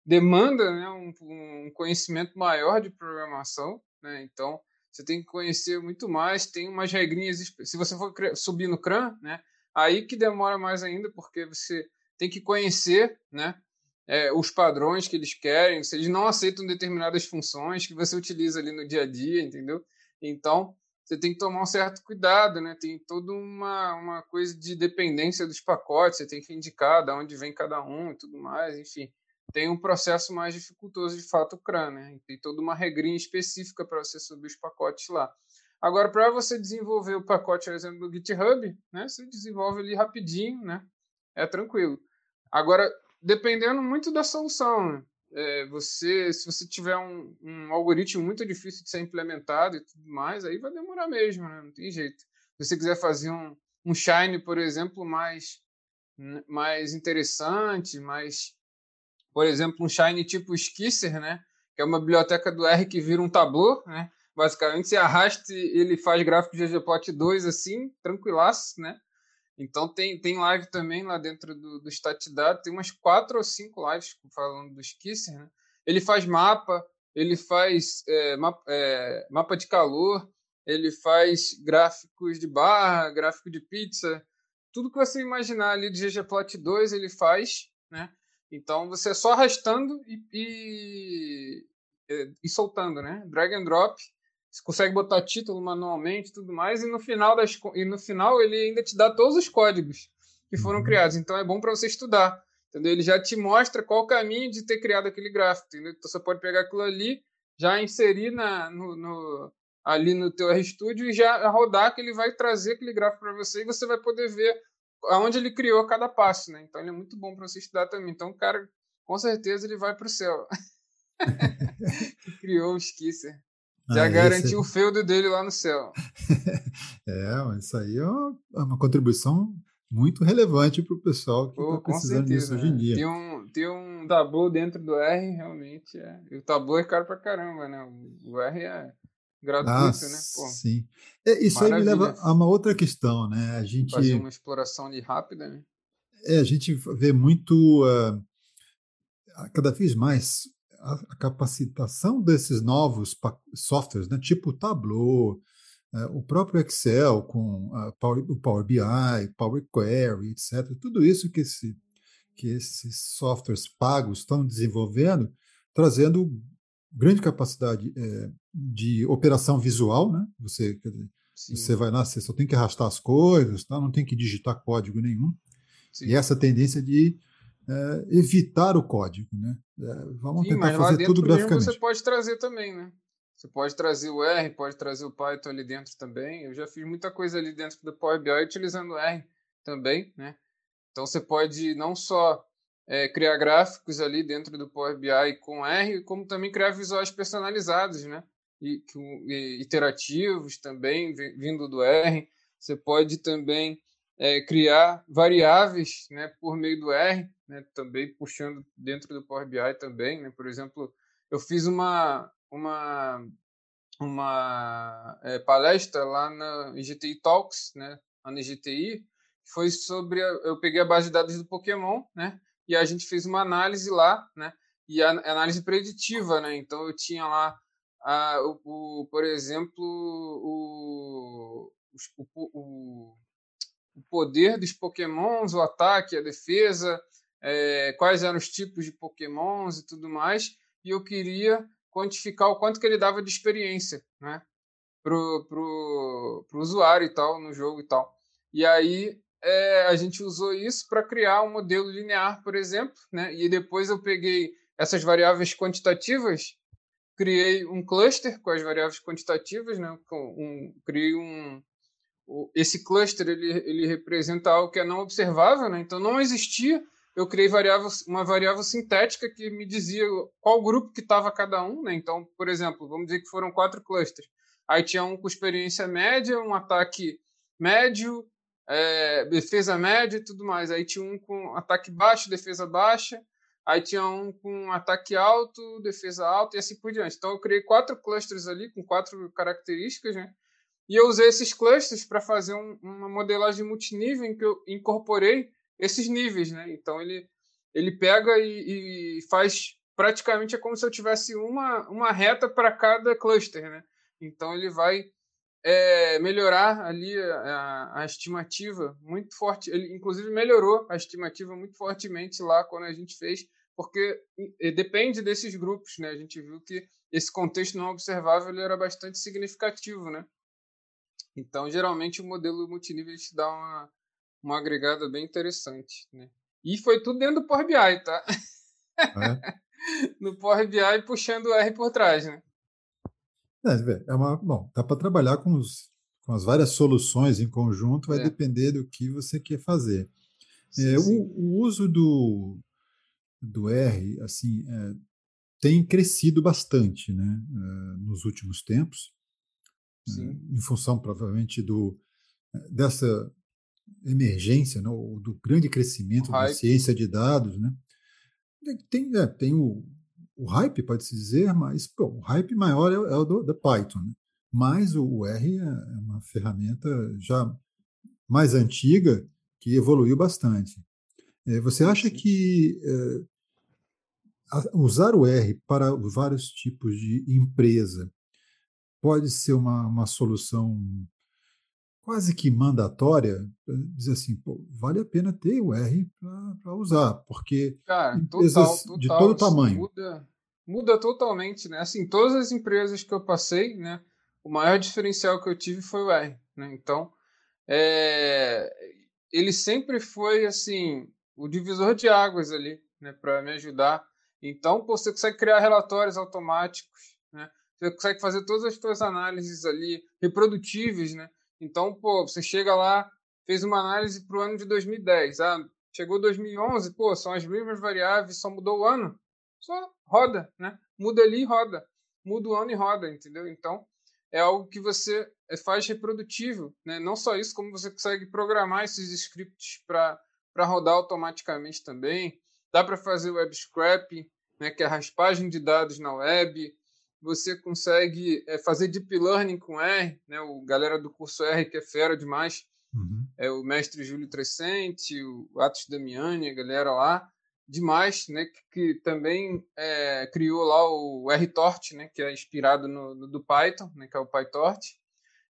demanda né, um, um conhecimento maior de programação, né? Então, você tem que conhecer muito mais, tem umas regrinhas, se você for subir no CRAN, né, aí que demora mais ainda, porque você tem que conhecer, né, é, os padrões que eles querem, se eles não aceitam determinadas funções que você utiliza ali no dia a dia, entendeu? Então, você tem que tomar um certo cuidado, né? Tem toda uma, uma coisa de dependência dos pacotes, você tem que indicar de onde vem cada um e tudo mais, enfim. Tem um processo mais dificultoso de fato o CRAN, né? Tem toda uma regrinha específica para você subir os pacotes lá. Agora, para você desenvolver o pacote, por exemplo, do GitHub, né? Você desenvolve ali rapidinho, né? É tranquilo. Agora, dependendo muito da solução, né? é, você, se você tiver um, um, algoritmo muito difícil de ser implementado e tudo mais, aí vai demorar mesmo, né? Não tem jeito. Se você quiser fazer um, um Shine, por exemplo, mais, mais interessante, mais, por exemplo, um Shine tipo Skisser, né? Que é uma biblioteca do R que vira um tabu, né? Basicamente, você arrasta e ele faz gráfico de ggplot 2 assim, tranquilaço, né? Então tem, tem live também lá dentro do, do StatData, tem umas quatro ou cinco lives falando do Skisser, né? Ele faz mapa, ele faz é, mapa, é, mapa de calor, ele faz gráficos de barra, gráfico de pizza, tudo que você imaginar ali de ggplot 2 ele faz, né? Então você é só arrastando e, e, e soltando, né? Drag and drop você consegue botar título manualmente tudo mais, e no final das, e no final ele ainda te dá todos os códigos que foram uhum. criados. Então é bom para você estudar. Entendeu? Ele já te mostra qual o caminho de ter criado aquele gráfico. Entendeu? Então você pode pegar aquilo ali, já inserir na, no, no, ali no teu RStudio e já rodar que ele vai trazer aquele gráfico para você e você vai poder ver aonde ele criou cada passo, né? Então ele é muito bom para você estudar também. Então o cara, com certeza, ele vai para o céu. criou o Skisser. Já ah, garantiu o feudo dele lá no céu. é, isso aí é uma, é uma contribuição muito relevante para o pessoal que está precisando certeza, disso hoje em né? dia. Tem um, tem um tabu dentro do R, realmente. É. E o tabu é caro para caramba, né? O R é gratuito, ah, né? Pô, sim. É, isso maravilha. aí me leva a uma outra questão, né? A gente fazer uma exploração de rápida, né? É, a gente vê muito uh, cada vez mais a, capacitação desses novos softwares, né? Tipo o Tableau, uh, o próprio Excel com Power, o Power BI, Power Query, etc. Tudo isso que esse que esses softwares pagos estão desenvolvendo, trazendo grande capacidade é, de operação visual, né? Você, você vai lá, você só tem que arrastar as coisas, tá? não tem que digitar código nenhum. Sim. E essa tendência de é, evitar o código, né? É, vamos Sim, tentar fazer tudo graficamente. Você pode trazer também, né? Você pode trazer o R, pode trazer o Python ali dentro também. Eu já fiz muita coisa ali dentro do Power BI utilizando o R também, né? Então você pode não só é, criar gráficos ali dentro do Power BI com R, como também criar visuais personalizados, né? E, e iterativos também, vindo do R. Você pode também é, criar variáveis né, por meio do R, né, também puxando dentro do Power BI também. Né? Por exemplo, eu fiz uma, uma, uma é, palestra lá na GTI Talks, né, na NGTI, foi sobre a, eu peguei a base de dados do Pokémon, né? e a gente fez uma análise lá, né? E a análise preditiva, né? Então eu tinha lá, a, o, o por exemplo, o, o, o, o poder dos Pokémons, o ataque, a defesa, é, quais eram os tipos de Pokémons e tudo mais. E eu queria quantificar o quanto que ele dava de experiência, né? Pro, pro, pro usuário e tal, no jogo e tal. E aí é, a gente usou isso para criar um modelo linear, por exemplo, né? E depois eu peguei essas variáveis quantitativas, criei um cluster com as variáveis quantitativas, né? Um, criei um esse cluster ele, ele representa algo que é não observável, né? Então não existia. Eu criei variável, uma variável sintética que me dizia qual grupo que estava cada um, né? Então, por exemplo, vamos dizer que foram quatro clusters. Aí tinha um com experiência média, um ataque médio, é, defesa média e tudo mais. Aí tinha um com ataque baixo, defesa baixa. Aí tinha um com ataque alto, defesa alta e assim por diante. Então eu criei quatro clusters ali com quatro características, né? E eu usei esses clusters para fazer um, uma modelagem multinível em que eu incorporei esses níveis, né? Então ele ele pega e, e faz praticamente é como se eu tivesse uma, uma reta para cada cluster, né? Então ele vai é, melhorar ali a, a, estimativa muito forte. Ele, inclusive, melhorou a estimativa muito fortemente lá quando a gente fez, porque depende desses grupos, né? A gente viu que esse contexto não observável era bastante significativo, né? Então, geralmente, o modelo multinível te dá uma, uma agregada bem interessante, né? E foi tudo dentro do Power BI, tá? É. no Power BI puxando o R por trás, né? É, é uma, bom, dá para trabalhar com, os, com as várias soluções em conjunto, vai é. depender do que você quer fazer. Sim, é, sim. O, o, uso do, do R assim, é, tem crescido bastante né, é, nos últimos tempos, é, em função provavelmente do, dessa emergência, né, do grande crescimento da ciência de dados. Né. Tem, tem o, o hype, pode-se dizer, mas pô, o hype maior é, é o do, do Python. Né? Mas o, o, R é, é uma ferramenta já mais antiga que evoluiu bastante. É, você acha que é, usar o R para vários tipos de empresa pode ser uma, uma solução quase que mandatória, dizer assim, pô, vale a pena ter o R para usar, porque Cara, empresas total, total, de todo tamanho. Muda, muda totalmente, né? Assim, todas as empresas que eu passei, né? O maior diferencial que eu tive foi o R, né? Então, é, ele sempre foi assim o divisor de águas ali, né? Para me ajudar. Então, pô, você consegue criar relatórios automáticos? Você consegue fazer todas as suas análises ali reprodutíveis, né? Então, pô, você chega lá, fez uma análise para o ano de 2010. Ah, chegou 2011, pô, são as mesmas variáveis, só mudou o ano. Só roda, né? Muda ali e roda. Muda o ano e roda, entendeu? Então, é algo que você é, faz reprodutível, né? Não só isso, como você consegue programar esses scripts para rodar automaticamente também. Dá para fazer web scraping, né, que é a raspagem de dados na web. Você consegue é, fazer deep learning com R, né? O galera do curso R que é fera demais, uhum. é o mestre Júlio Trescente, o Atos Damiani, a galera lá, demais, né? Que, que também é, criou lá o RTort, né? Que é inspirado no, no, do Python, né? Que é o PyTorch.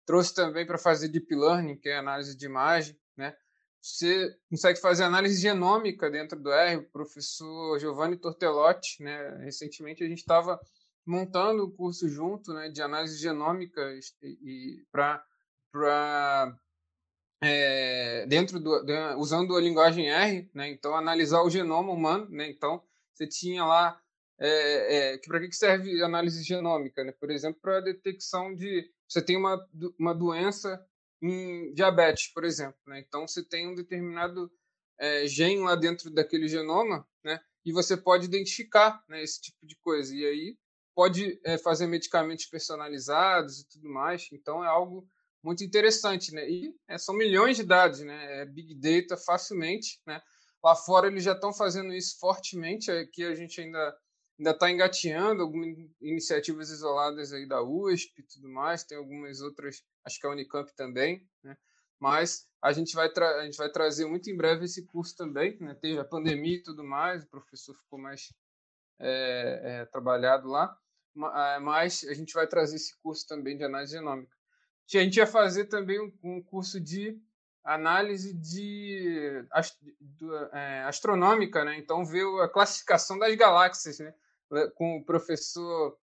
Trouxe também para fazer deep learning, que é análise de imagem, né? Você consegue fazer análise genômica dentro do R. O professor Giovanni Tortelotti, né? Recentemente a gente estava montando o curso junto, né? De análise genômica e, para para é, dentro do de, usando a linguagem R, né? Então analisar o genoma humano, né? Então você tinha lá é, é, que para que serve análise genômica, né? Por exemplo, para detecção de você tem uma uma doença em diabetes, por exemplo. Né? Então, você tem um determinado é, gene lá dentro daquele genoma, né? E você pode identificar né, esse tipo de coisa. E aí pode é, fazer medicamentos personalizados e tudo mais. Então, é algo muito interessante, né? E é, são milhões de dados, né? É big data facilmente, né? Lá fora eles já estão fazendo isso fortemente. Aqui a gente ainda ainda está engateando algumas iniciativas isoladas aí da USP e tudo mais, tem algumas outras, acho que a Unicamp também, né? Mas a gente vai a gente vai trazer muito em breve esse curso também, né? Teve a pandemia e tudo mais, o professor ficou mais é, é, trabalhado lá, mas a gente vai trazer esse curso também de análise genômica. A gente ia fazer também um, curso de análise de, é, astronômica, né? Então ver a classificação das galáxias, né? com o professor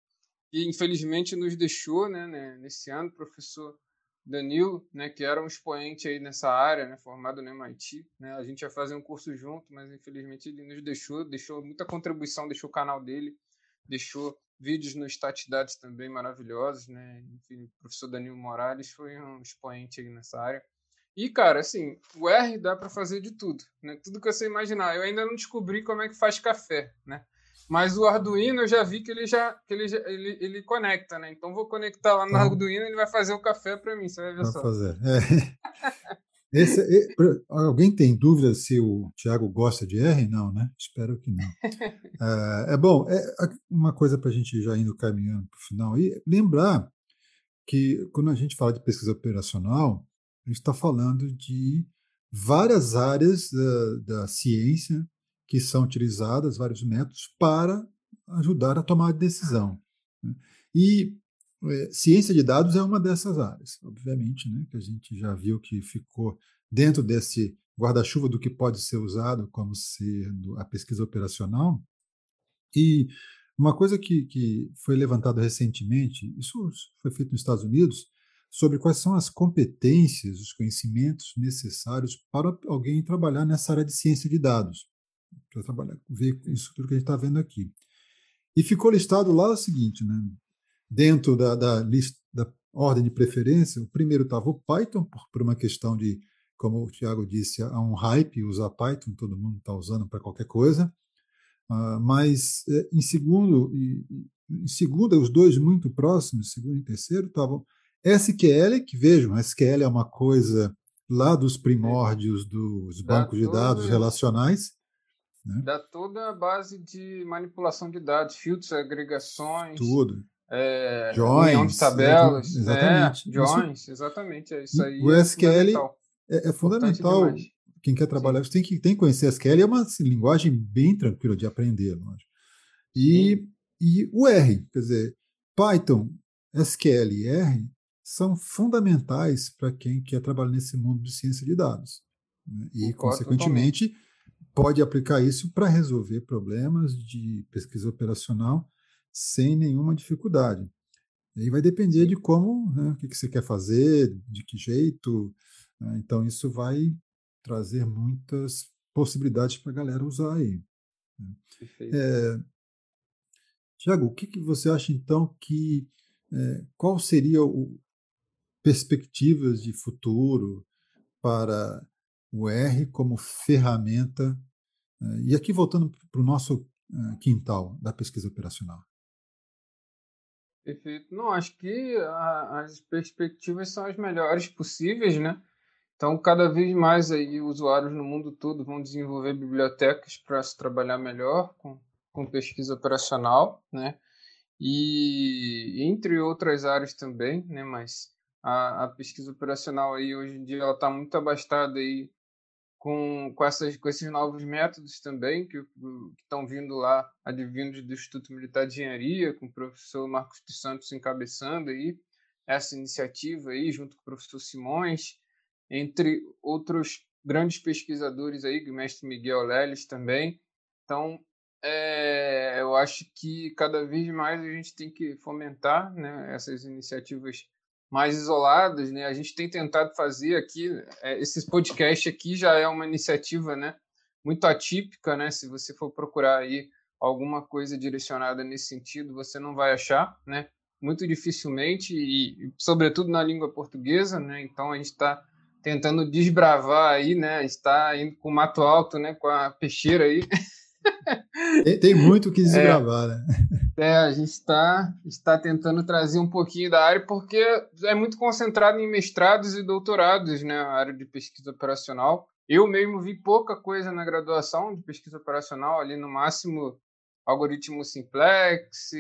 que infelizmente nos deixou né, né, nesse ano, o professor Danilo, né, que era um expoente aí nessa área, né, formado no MIT. Né, a gente ia fazer um curso junto, mas infelizmente ele nos deixou, deixou muita contribuição, deixou o canal dele, deixou vídeos no Statidades também maravilhosos. Né, enfim, o professor Danilo Morales foi um expoente aí nessa área. E, cara, assim, o R dá para fazer de tudo, né? Tudo que você imaginar. Eu ainda não descobri como é que faz café, né? Mas o Arduino eu já vi que ele já que ele, já, ele, ele conecta, né? Então vou conectar lá no ah. Arduino e ele vai fazer o café para mim, você vai ver vai só. fazer. É. Esse, alguém tem dúvida se o Tiago gosta de R? Não, né? Espero que não. É, é bom, é uma coisa para a gente já indo caminhando para o final e lembrar que quando a gente fala de pesquisa operacional, a gente está falando de várias áreas da, da ciência que são utilizadas, vários métodos, para ajudar a tomar a decisão. Né? E ciência de dados é uma dessas áreas, obviamente, né, que a gente já viu que ficou dentro desse guarda-chuva do que pode ser usado como sendo a pesquisa operacional. E uma coisa que, que foi levantada recentemente, isso foi feito nos Estados Unidos, sobre quais são as competências, os conhecimentos necessários para alguém trabalhar nessa área de ciência de dados para trabalhar, ver isso tudo que a gente está vendo aqui. E ficou listado lá o seguinte, né? Dentro da, da, lista, da ordem de preferência, o primeiro estava o Python, por, por, uma questão de, como o Tiago disse, há um hype usar Python, todo mundo está usando para qualquer coisa. Uh, mas eh, em segundo, em segundo, os dois muito próximos, segundo e terceiro, estavam SQL, que vejam, SQL é uma coisa lá dos primórdios dos bancos de dados relacionais, né? Dá toda a base de manipulação de dados, filtros, agregações. Tudo. É, joins, de tabelas. É, exatamente. É, joins, isso, exatamente. É isso aí. O é SQL é, é fundamental. Quem quer trabalhar, tem que, tem que conhecer SQL, é uma assim, linguagem bem tranquila de aprender. Lógico. E, e o R, quer dizer, Python, SQL e R são fundamentais para quem quer trabalhar nesse mundo de ciência de dados. Né? E, Concordo consequentemente, totalmente pode aplicar isso para resolver problemas de pesquisa operacional sem nenhuma dificuldade. E aí vai depender de como, né, o que, que você quer fazer, de que jeito. Né? Então, isso vai trazer muitas possibilidades para a galera usar aí. Né? É, Tiago, o que, que você acha então que é, qual seria o perspectivas de futuro para o R como ferramenta. Eh, e aqui voltando para o nosso eh, quintal da pesquisa operacional. Perfeito. Não, acho que a, as perspectivas são as melhores possíveis, né? Então, cada vez mais aí usuários no mundo todo vão desenvolver bibliotecas para se trabalhar melhor com, com pesquisa operacional, né? E entre outras áreas também, né? Mas a, a pesquisa operacional aí hoje em dia ela está muito abastada aí com, com, essas, com esses novos métodos também que estão vindo lá, advindos do Instituto Militar de Engenharia, com o professor Marcos dos Santos encabeçando aí essa iniciativa aí, junto com o professor Simões, entre outros grandes pesquisadores aí, o mestre Miguel Leles também. Então, é, eu acho que cada vez mais a gente tem que fomentar né, essas iniciativas mais isoladas, né? A gente tem tentado fazer aqui, é, esses podcast aqui já é uma iniciativa, né? Muito atípica, né? Se você for procurar aí alguma coisa direcionada nesse sentido, você não vai achar, né? Muito dificilmente e, sobretudo na língua portuguesa, né? Então a gente está tentando desbravar aí, né? Está indo com o mato alto, né? Com a peixeira aí. Tem, tem muito o que desbravar, é. né? É, a gente está está tentando trazer um pouquinho da área, porque é muito concentrado em mestrados e doutorados, né? A área de pesquisa operacional. Eu mesmo vi pouca coisa na graduação de pesquisa operacional, ali no máximo algoritmo simplex,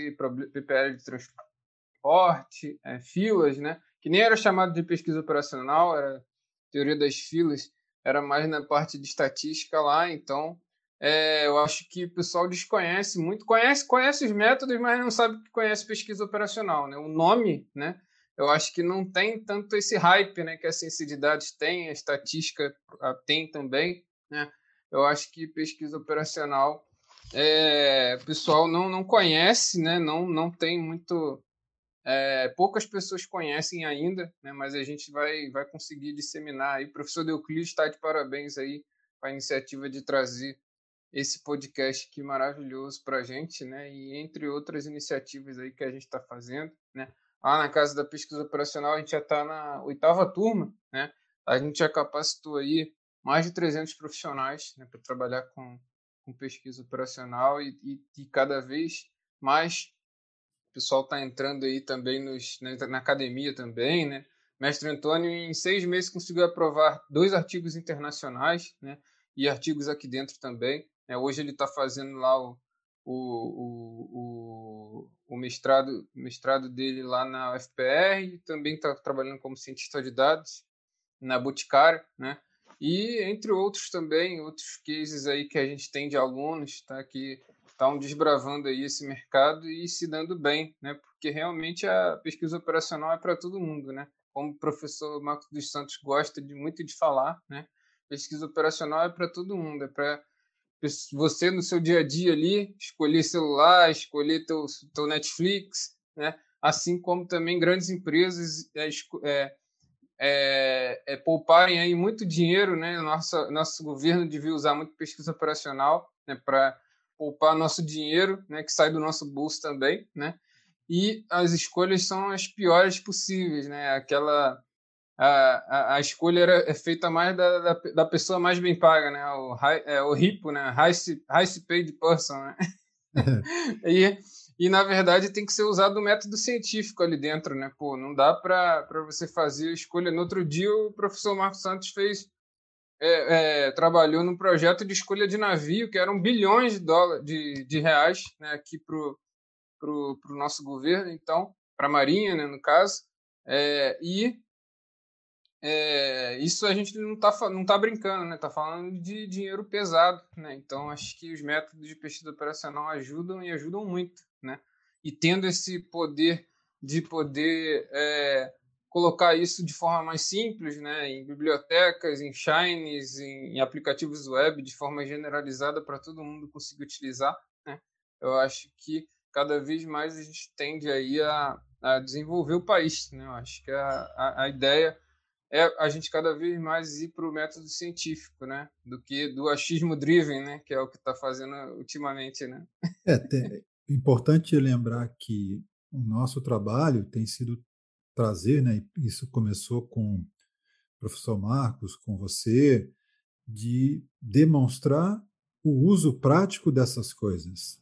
PPL de transporte, é, filas, né? Que nem era chamado de pesquisa operacional, era teoria das filas, era mais na parte de estatística lá, então é, eu acho que o pessoal desconhece muito, conhece, conhece os métodos, mas não sabe que conhece pesquisa operacional. Né? O nome, né? eu acho que não tem tanto esse hype né, que a ciência de dados tem, a estatística tem também. Né? Eu acho que pesquisa operacional é, o pessoal não, não conhece, né? não, não tem muito. É, poucas pessoas conhecem ainda, né? mas a gente vai, vai conseguir disseminar. E o professor Deuclides está de parabéns aí a iniciativa de trazer esse podcast aqui maravilhoso para a gente, né? E entre outras iniciativas aí que a gente está fazendo, né? Lá na Casa da Pesquisa Operacional a gente já está na oitava turma, né? A gente já capacitou aí mais de 300 profissionais né, para trabalhar com, com pesquisa operacional e, e, e cada vez mais o pessoal está entrando aí também nos, na, academia também, né? Mestre Antônio, em seis meses, conseguiu aprovar dois artigos internacionais, né? E artigos aqui dentro também. É, hoje ele está fazendo lá o, o, o, o, mestrado, mestrado dele lá na UFPR, também está trabalhando como cientista de dados na Boticário, né? E entre outros também, outros cases aí que a gente tem de alunos, tá? Que estão desbravando aí esse mercado e se dando bem, né? Porque realmente a pesquisa operacional é para todo mundo, né? Como o professor Marcos dos Santos gosta de muito de falar, né? Pesquisa operacional é para todo mundo, é para você no seu dia a dia ali, escolher celular, escolher teu, teu Netflix, né? assim como também grandes empresas é, é, é, é, pouparem aí muito dinheiro, né? Nossa, nosso governo devia usar muito pesquisa operacional né? para poupar nosso dinheiro, né? Que sai do nosso bolso também, né? E as escolhas são as piores possíveis, né? Aquela a, a, a, escolha era, é feita mais da, da, da, pessoa mais bem paga, né? O, high, é, o RIPO, né? Highest, highest paid person, né? e, e, na verdade, tem que ser usado o método científico ali dentro, né? Pô, não dá para você fazer a escolha. No outro dia, o professor Marcos Santos fez... É, é, trabalhou num projeto de escolha de navio que eram bilhões de, dólares, de, de reais né, aqui para o pro, pro nosso governo, então, para a Marinha, né, no caso. É, e é, isso a gente não está não tá brincando, né? Está falando de dinheiro pesado, né? Então acho que os métodos de pesquisa operacional ajudam e ajudam muito, né? E tendo esse poder de poder é, colocar isso de forma mais simples, né? Em bibliotecas, em shines, em, em aplicativos web, de forma generalizada para todo mundo conseguir utilizar, né? Eu acho que cada vez mais a gente tende aí a, a desenvolver o país, né? Eu acho que a, a, a ideia é a gente cada vez mais ir para o método científico, né? Do que do achismo driven, né? Que é o que está fazendo ultimamente, né? É, é importante lembrar que o nosso trabalho tem sido trazer, né? Isso começou com professor Marcos, com você, de demonstrar o uso prático dessas coisas.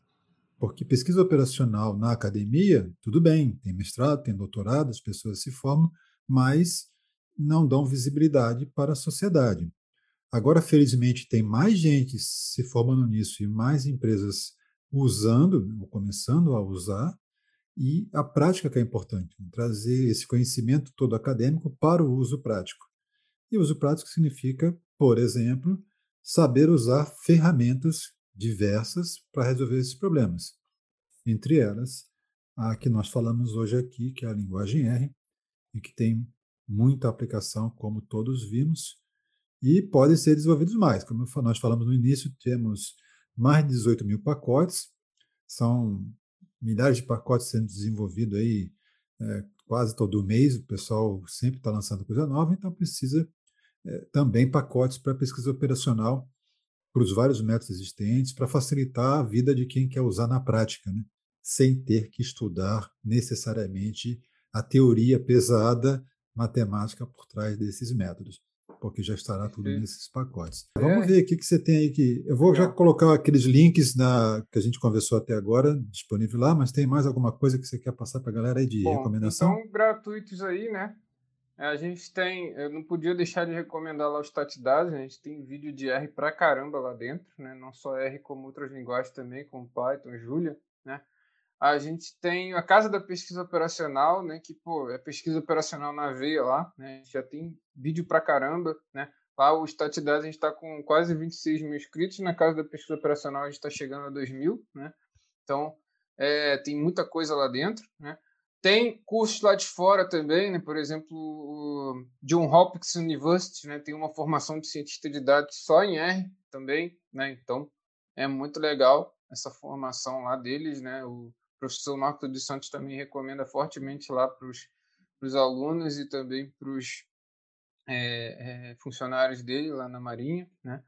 Porque pesquisa operacional na academia, tudo bem, tem mestrado, tem doutorado, as pessoas se formam, mas não dão visibilidade para a sociedade. Agora, felizmente, tem mais gente se formando nisso e mais empresas usando, ou começando a usar, e a prática que é importante, trazer esse conhecimento todo acadêmico para o uso prático. E uso prático significa, por exemplo, saber usar ferramentas diversas para resolver esses problemas. Entre elas, a que nós falamos hoje aqui, que é a linguagem R, e que tem muita aplicação, como todos vimos, e podem ser desenvolvidos mais. Como nós falamos no início, temos mais de 18 mil pacotes, são milhares de pacotes sendo desenvolvidos aí é, quase todo mês, o pessoal sempre está lançando coisa nova, então precisa é, também pacotes para pesquisa operacional para os vários métodos existentes, para facilitar a vida de quem quer usar na prática, né? sem ter que estudar necessariamente a teoria pesada matemática por trás desses métodos, porque já estará tudo nesses pacotes. É. Vamos ver o que, que você tem aí que. Eu vou já colocar aqueles links na, que a gente conversou até agora, disponível lá, mas tem mais alguma coisa que você quer passar para a galera aí de Bom, recomendação? Então, gratuitos aí, né? É, a gente tem, eu não podia deixar de recomendar lá os Tatidados, a gente tem vídeo de R pra caramba lá dentro, né? Não só R, como outras linguagens também, como Python, Julia? A gente tem a Casa da Pesquisa Operacional, né? Que, pô, é pesquisa operacional na veia lá, né? Já tem vídeo pra caramba, né? Lá os Tatidados a gente está com quase 26 mil inscritos, na Casa da Pesquisa Operacional a gente está chegando a 2 mil, né? Então, é, tem muita coisa lá dentro, né? Tem cursos lá de fora também, né? por exemplo, o John Hopkins University né? tem uma formação de cientista de dados só em R também, né? então é muito legal essa formação lá deles. Né? O professor Marco dos Santos também recomenda fortemente lá para os alunos e também para os é, é, funcionários dele lá na Marinha. Né?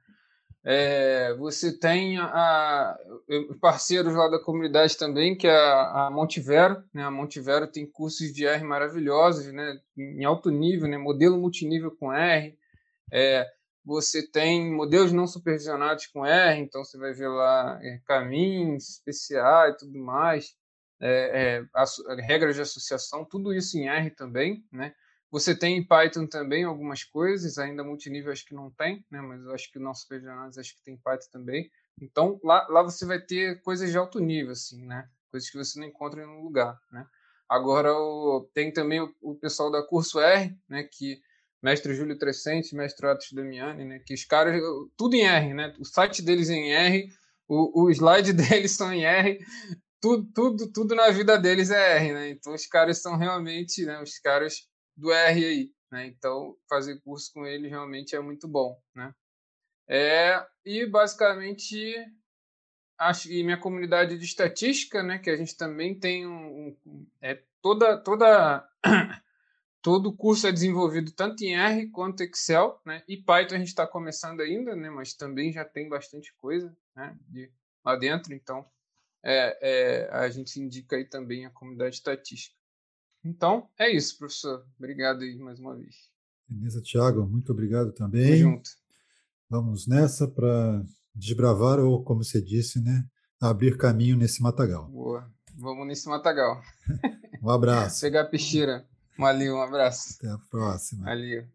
É, você tem a, parceiros lá da comunidade também, que é a, a Montivero. Né? A Montivero tem cursos de R maravilhosos, né? em alto nível, né? modelo multinível com R. É, você tem modelos não supervisionados com R, então você vai ver lá é, caminhos, PCA e tudo mais, é, é regras de associação, tudo isso em R também, né? Você tem em Python também algumas coisas, ainda multinível acho que não tem, né? mas eu acho que o nosso PGANALYSIS acho que tem Python também. Então, lá, lá você vai ter coisas de alto nível, assim, né? Coisas que você não encontra em nenhum lugar, né? Agora, o, tem também o, o, pessoal da Curso R, né? Que mestre Júlio Trescente, mestre Atos Damiani, né? Que os caras, tudo em R, né? O site deles é em R, o, o slide deles são em R, tudo, tudo, tudo na vida deles é R, né? Então, os caras são realmente, né? Os caras do R aí, né? Então, fazer curso com ele realmente é muito bom, né? É, e basicamente acho e minha comunidade de estatística, né, que a gente também tem um, um é toda toda todo curso é desenvolvido tanto em R quanto Excel, né? E Python a gente está começando ainda, né? Mas também já tem bastante coisa, né? De, lá dentro, então é, é, a gente indica aí também a comunidade estatística. Então, é isso, professor. Obrigado aí mais uma vez. Beleza, Tiago. Muito obrigado também. Tamo junto. Vamos nessa para desbravar, ou como você disse, né, abrir caminho nesse matagal. Boa. Vamos nesse matagal. um abraço. Pegar a pichira. Valeu, um abraço. Até a próxima. Valeu.